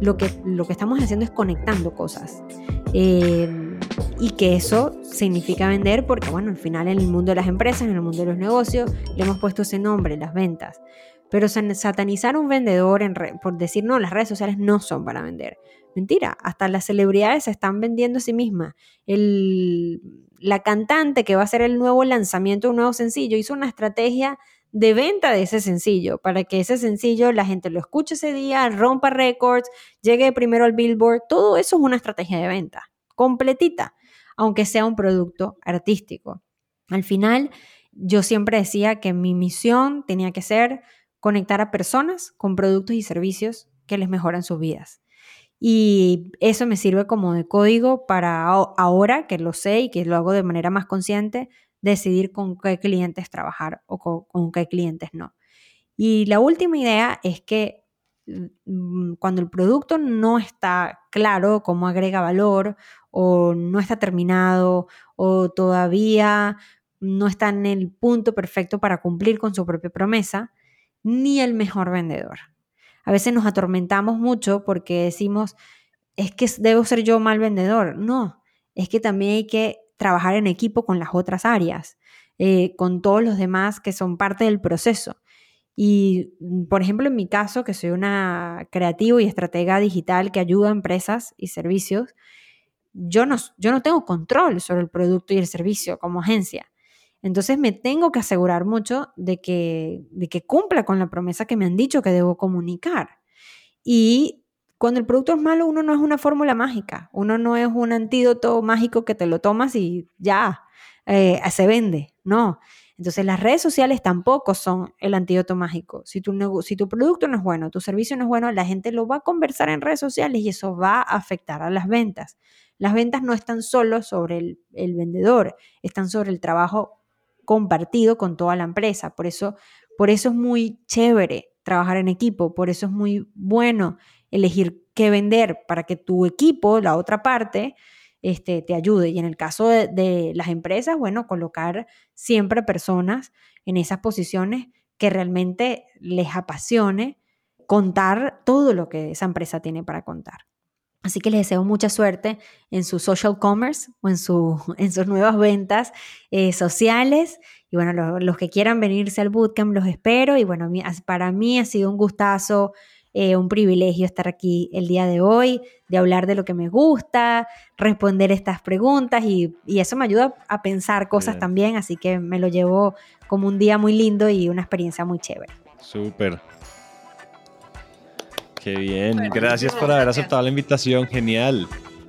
lo que, lo que estamos haciendo es conectando cosas. Eh, y que eso significa vender porque, bueno, al final en el mundo de las empresas, en el mundo de los negocios, le hemos puesto ese nombre, las ventas. Pero satanizar a un vendedor por decir, no, las redes sociales no son para vender. Mentira, hasta las celebridades se están vendiendo a sí mismas. la cantante que va a hacer el nuevo lanzamiento un nuevo sencillo hizo una estrategia de venta de ese sencillo para que ese sencillo la gente lo escuche ese día, rompa récords, llegue primero al billboard. Todo eso es una estrategia de venta, completita, aunque sea un producto artístico. Al final, yo siempre decía que mi misión tenía que ser conectar a personas con productos y servicios que les mejoran sus vidas. Y eso me sirve como de código para ahora que lo sé y que lo hago de manera más consciente, decidir con qué clientes trabajar o con, qué clientes no. Y la última idea es que mm, cuando el producto no está claro cómo agrega valor o no está terminado o todavía no está en el punto perfecto para cumplir con su propia promesa, ni el mejor vendedor. A veces nos atormentamos mucho porque decimos, es que debo ser yo mal vendedor. No, es que también hay que trabajar en equipo con las otras áreas, eh, con todos los demás que son parte del proceso. Y, mm, por ejemplo, en mi caso, que soy una creativa y estratega digital que ayuda a empresas y servicios, yo no, yo no tengo control sobre el producto y el servicio como agencia. Entonces me tengo que asegurar mucho de que, de que cumpla con la promesa que me han dicho que debo comunicar. Y cuando el producto es malo, uno no es una fórmula mágica, uno no es un antídoto mágico que te lo tomas y ya, eh, se vende, no. Entonces las redes sociales tampoco son el antídoto mágico. Si tu, si tu producto no es bueno, tu servicio no es bueno, la gente lo va a conversar en redes sociales y eso va a afectar a las ventas. Las ventas no están solo sobre el, vendedor, están sobre el trabajo compartido con toda la empresa. Por eso, por eso es muy chévere trabajar en equipo, por eso es muy bueno elegir qué vender para que tu equipo, la otra parte, este, te ayude. Y en el caso de, las empresas, bueno, colocar siempre personas en esas posiciones que realmente les apasione contar todo lo que esa empresa tiene para contar. Así que les deseo mucha suerte en su social commerce o en, su, en sus nuevas ventas eh, sociales. Y bueno, los que quieran venirse al bootcamp los espero. Y bueno, para mí ha sido un gustazo eh, un privilegio estar aquí el día de hoy, de hablar de lo que me gusta, responder estas preguntas y, eso me ayuda a pensar cosas también, así que me lo llevo como un día muy lindo y una experiencia muy chévere. Súper. Qué bien, gracias por haber aceptado la invitación, genial.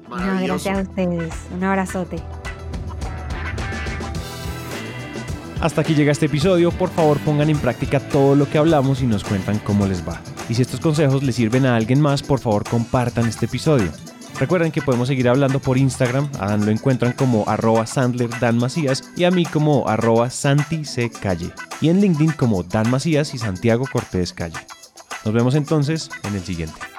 gracias a ustedes, un abrazote. Hasta aquí llega este episodio, por favor pongan en práctica todo lo que hablamos y nos cuentan cómo les va. Y si estos consejos les sirven a alguien más, por favor compartan este episodio. Recuerden que podemos seguir hablando por Instagram, a Dan lo encuentran como arroba Sandler Dan Macías y a mí como arroba Santi C. Calle. Y en LinkedIn como Dan Macías y Santiago Cortés Calle. Nos vemos entonces en el siguiente.